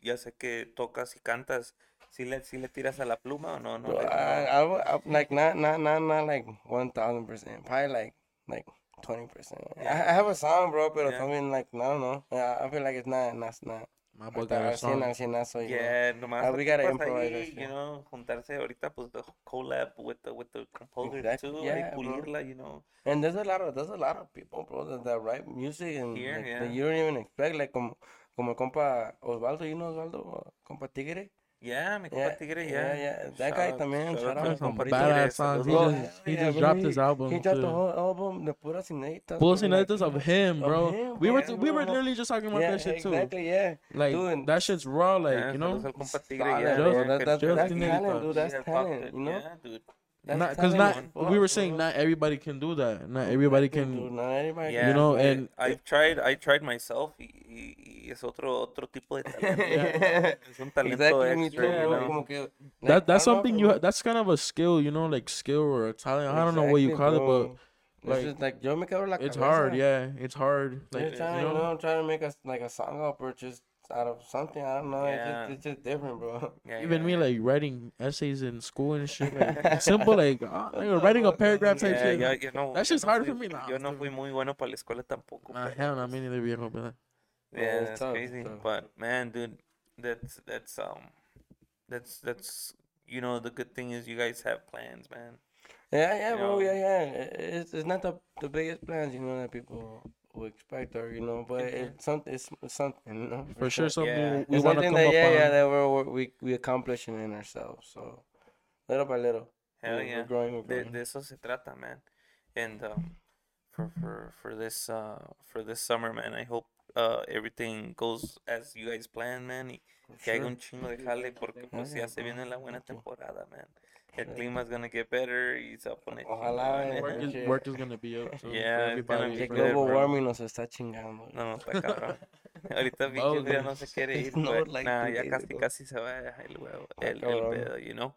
ya sé que tocas y cantas. ¿Sí le, sí le tiras a la pluma o no? no, Bro, like, I, no? I, I, like not not not not like one thousand percent, probably like like twenty percent. I, have a song, bro, but Yeah. Mean like I don't know. Yeah, I feel like it's not not not. My boy Hasta got a al cien song. al cienazo, you know. Yeah, nomás Ah, lo we gotta improvise ahí, you know, juntarse ahorita, pues, the collab with the, with the composer Exactly, too, yeah, bro. pulirla, you know. And there's a lot of there's a lot of people, bro, that, that write music and Here, like, yeah. that you don't even expect, like como como el compa Osvaldo, you know Osvaldo, uh, compa Tigre. Yeah, mi compa Yeah, Tigre, yeah, yeah. yeah, that guy Shout out- también, shout to out to Some badass songs. He just he yeah, just bro, dropped he- his album. He dropped the whole album the puras inéditas. Puros bro, like- inéditos of him, of bro. him, we were bro, we were literally just talking about Yeah, that shit too. exactly, yeah. Like Dude, that shit's raw, like Yeah, you know. saludos al compa Tigre, Solid, yeah, bro. yeah, That- that- chido. that's Just talent, dude. That's talent, you know. Yeah, dude. That's Not because not as we were saying not everybody can do that. Not everybody Exactly, dude, can. Not everybody Yeah, You know, and- eh, I've tried, I tried myself y, y, y es otro, otro tipo de talento. Es un talento exactly, extra, too, you know. Que, like, That that's something know, you. bro. That's kind of a skill, you know, like skill or a talent. I don't know what you call bro. it, It's like, just like yo me quebro la but it's cabeza. hard. Yeah, it's hard. Like Like, you trying, you know. know, trying to make us like a song up or just out of something. I don't know. It's, just, it's just different, bro. Yeah, Even yeah, me, yeah. like writing essays in school and shit, like simple, like uh, like, writing a paragraph type Yeah, shit. yeah, yo no- That's yo just no hard fui- for me now, Yo no dude. fui muy bueno para la escuela tampoco. Nah, pero- hell no, me neither, viejo, but Yeah, it's that's tough, crazy. tough. But man, dude, that's that's um, that's that's you know the good thing is you guys have plans, man. Yeah, yeah, You bro. know. Yeah, yeah. It's, it's not the the biggest plans, you know, that people we expect, or you know, but it's something. It's, it's something, you know, For sure, something Yeah. we It's want to something come that up yeah, on. yeah, that we're, we're, we we accomplishing in ourselves. So little by little, Hell we're, yeah. we're growing. We're De, growing. de eso se trata, man. And um, for for for this uh for this summer, man, I hope uh everything goes as you guys plan, man. Y que haya sure. un chingo de jale porque pues ya se viene la buena temporada, man. El clima's gonna get better y se va a poner Ojalá. Work is, Yeah. work is gonna be up. So Yeah, Que global bro. warming nos está chingando. No, no, está cabrón. Ahorita pinche Oh, frío no. no se quiere ir, No, güey. like Nah, ya casi casi se va el huevo, Ah, el, el pedo, you know.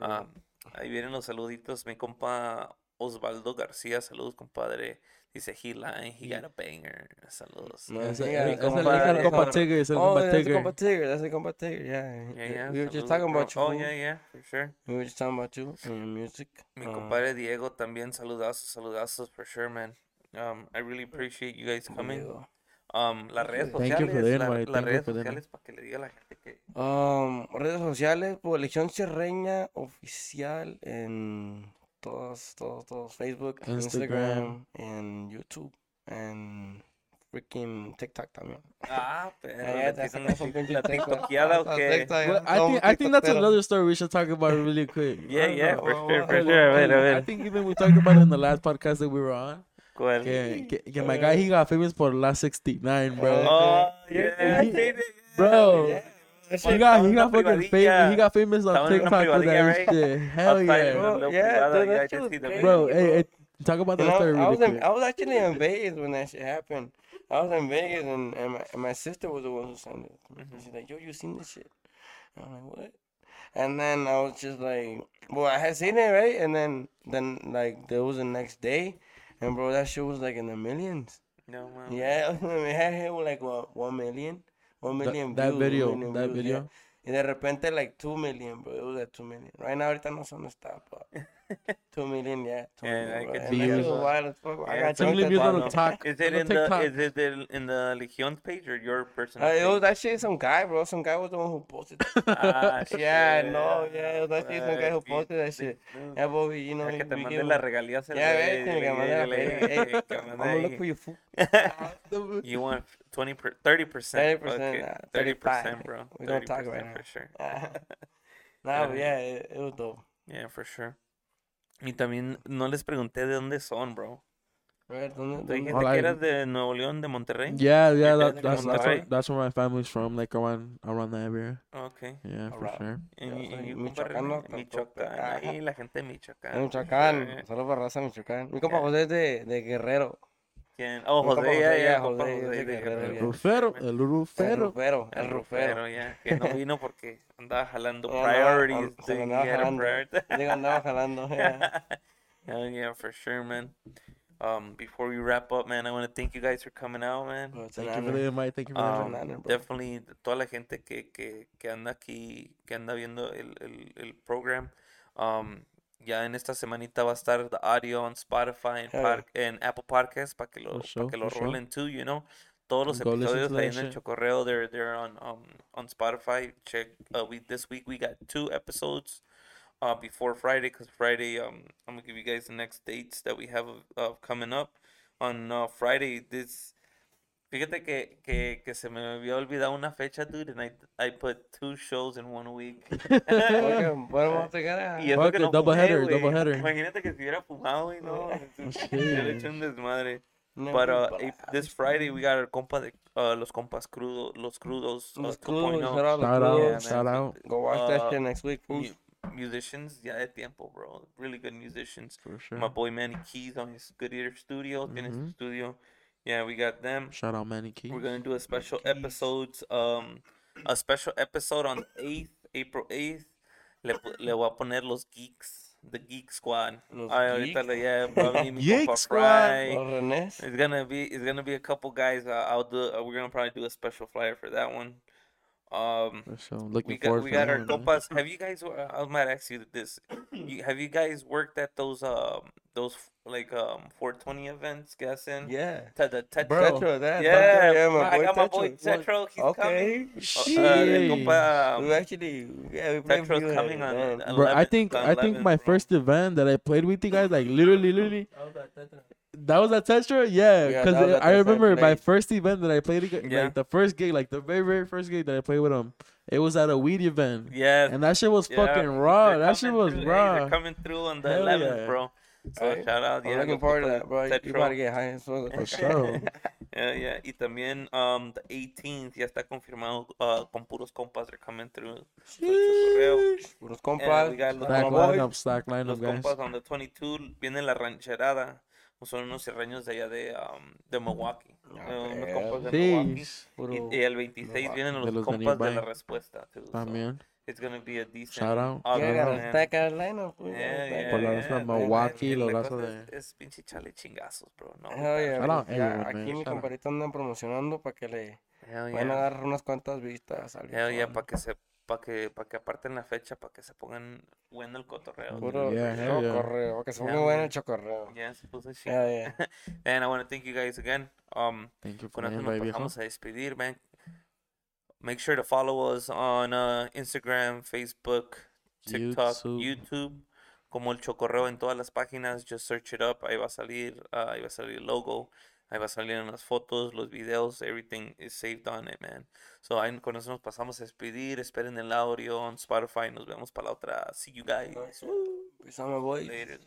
Um, ahí vienen los saluditos. Mi compa Osvaldo García, saludos, compadre. Dice he lying, he got a banger. Saludos. No, Ese- yeah, ese- compa- es el compa- ese es el Oh, compa that's the Tigre. compa Tigre. That's the compa Tigre. Yeah. Yeah, yeah. We were just talking about you. Oh, yeah, yeah, for sure. We were just talking about you and your music. Mi Uh, compadre Diego también, saludazos, saludazos, for sure, man. Um, I really appreciate you guys coming. Diego. Um, las redes Thank you for sociales, la- las redes sociales para que le diga a la gente que Um, redes sociales, Población Sierreña Oficial en todos, todos, todos. Facebook, Instagram. Instagram, and YouTube, and freaking TikTok también. Ah, pero ah, Ya, ah, ya, le te tiran hacemos un pinche la TikTok. o qué? Well, I think I think that's another story we should talk about really quick. Yeah, ah, yeah, don't for know. sure, for I sure. A ver, a I ver. think even we talked about it in the last podcast that we were on. ¿Cuál? Que, que, que my guy he eh. got famous for the last 69, bro. Oh, eh, Yeah, yeah, he- sí, sí, bro. yeah. He Estaba got he got fucking famous. privadilla. He got famous on Estaba en una TikTok for that right? shit. Hell yeah. Bro, the yeah, privada, dude, yeah, that shit did was see the crazy, Bro, hey, hey, talk about that story I was in. I was actually in Vegas when that shit happened. I was in Vegas and, and, my, and my sister was the one who sent it. Mhm. She's like, "Yo, you seen this shit?" And I'm like, "What?" And then I was just like, "Well, I had seen it, right?" And then then like there was the next day, and bro, that shit was like in the millions. No, man. Yeah, it had hit with like what one million, one million that views, video, million that views, video. yeah. Y de repente like two million, bro. It was at two million. Right now, ahorita no dónde está, but two million, yeah. Two Yeah, million, I bro. can And see that it. shit wild as. I Yeah, got it's a jumped million views on. TikTok. Is it on in the TikTok. is it in the Legión's page or your personal Uh, it was actually some guy, bro. Some guy was the one who posted. Ah, yeah, shit. no, yeah, it was actually some guy who posted that shit. no. Yeah, but we, you know, Ya que te we mande las regalías el Yeah, güey, ves, que dile, mandar la dile, feria. Hey, que I'm gonna look ahí. for you, fool. You want 20 per, 30 percent. 30%, uh, 30 percent, 35. bro. We gonna talk 30% right now. for sure. nah, but yeah, it, it was dope. Yeah, for sure. Y también no les pregunté de dónde son, bro. Right, ¿dónde, ¿Tú dónde? dijiste que eras de Nuevo León, de Monterrey? Yeah, yeah, that, that's that's where, Monterrey? that's where my family's from, like around around that area. Okay. Yeah, for Alright. sure. Y, michoacano, compadre, tampoco. Michoacán. Ahí la gente de Michoacán. Michoacán, solo para raza Michoacán. Mi compa. José es de, de Guerrero. ¿Quién? Oh, José, ya, José, ya, José, for Rufero, el El Rufero. El el Rufero. Ya. Que no vino porque andaba jalando priorities. andaba andaba jalando. yeah. Hell yeah, for sure, man. Um, before we wrap up, man, I want to thank you guys for coming out, man. An Thank you for honor. the invite. Thank you for the Um, honor, bro. definitely toda la gente que, que, que anda aquí, que anda viendo el, el, el program. Um, ya en esta semanita va a estar the audio on Spotify and, Hell pod- en Apple Podcasts para que lo, For pa' que lo rolen too, you know. Todos los Go episodios ahí en el chocorreo, they're, they're on, um, on Spotify. Check, uh, we, this week we got two episodes uh, before Friday because Friday, um, I'm gonna give you guys the next dates that we have uh, coming up. On uh, Friday, this Fíjate que, que, que se me había olvidado una fecha, dude, and I, I put two shows in one week. Bueno, vamos a Y eso Fuck que it, no double fumé, header, güey. double header. Imagínate que si hubiera fumado, güey, no. shit. Hubiera hecho un desmadre. No, But uh, Ap- this Friday we got our compa de, uh, los compas crudos, los crudos, uh, Los 2.0. crudos, shout out los Shout out, Yeah, man. shout out. Go watch Uh, that shit next week, mu- fools. musicians, ya de tiempo, bro. Really good musicians. For sure. My boy Manny Keys on his Good Eater Studio, tiene su Mhm. Studio. Yeah, we got them. Shout out Manny Keys. We're gonna do a special Keys. episodes, um, a special episode on eighth, April eighth. Le, pu- le voy a poner los geeks, the Geek Squad. Los Ay, ahorita le yeah, probably mi Geek compa Squad. Fry. Los Renés. It's gonna be it's gonna be a couple guys. Uh, I'll do. Uh, we're gonna probably do a special flyer for that one. Um, For sure. Looking we got forward we got our one, man. compas. Have you guys? uh, I might ask you this. You, have you guys worked at those um those like um 420 events? Guessing. Yeah. Te- the Tetra- Bro. Tetra, that. Yeah, yeah, my I boy got my boy Tetra. Tetro. He's Okay. coming. Uh, uh, el Shit. compa, um, We actually, yeah, we played for Tetro's you coming on. event. uh, Bro, I think on I think my bro. first event that I played with you guys, like literally, literally, That was at Tetra, yeah. Yeah, Because that was at I remember first my first event that I played, ag- Yeah. like the first gig, like the very very first gig that I played with him. It was at a weed event, Yeah. and that shit was yeah, fucking they're raw. That shit was through, raw. they're coming through on the Hell 11th, yeah. bro. So Alright. shout out. I'm yeah, looking forward to that, de bro. You Tetro. about to get high as fuck. For sure. Yeah, yeah. Y también um, the 18th ya está confirmado uh, con puros compas. They're coming through. Puros Yeah, compas. we got Stack my boys. lineup, stack Los lineup, guys. compas on the 22 viene la rancherada. Pues, son unos serreños de allá de, um, de Milwaukee. Eh, y, el 26 vienen los, compas de, la respuesta. También. It's be a decent. Shout out. Carolina. Pues, Por la raza de Milwaukee, de. Es pinche chale chingazos, bro. No, eh, Aquí mi compadrito andan promocionando para que le. Van a dar unas cuantas vistas. Yeah, para que se para que para que aparten la fecha, para que se pongan bueno el cotorreo. Puro Yeah, yeah. chocorreo, que se Yeah, ponga bueno el chocorreo. Yeah, se puso. Yeah, yeah. And I want to thank you guys again. Um, Thank you for con the eso nos invite, viejo. pasamos a despedir, man. Make sure to follow us on uh, Instagram, Facebook, TikTok, YouTube. YouTube, como el Chocorreo en todas las páginas. Just search it up. Ahí va a salir, uh, ahí va a salir el logo. Ahí va a salir en las fotos, los videos. Everything is saved on it, man. So ahí con eso nos pasamos a despedir. Esperen el audio on Spotify. Nos vemos para la otra. See you guys. Peace out, my boys. Later.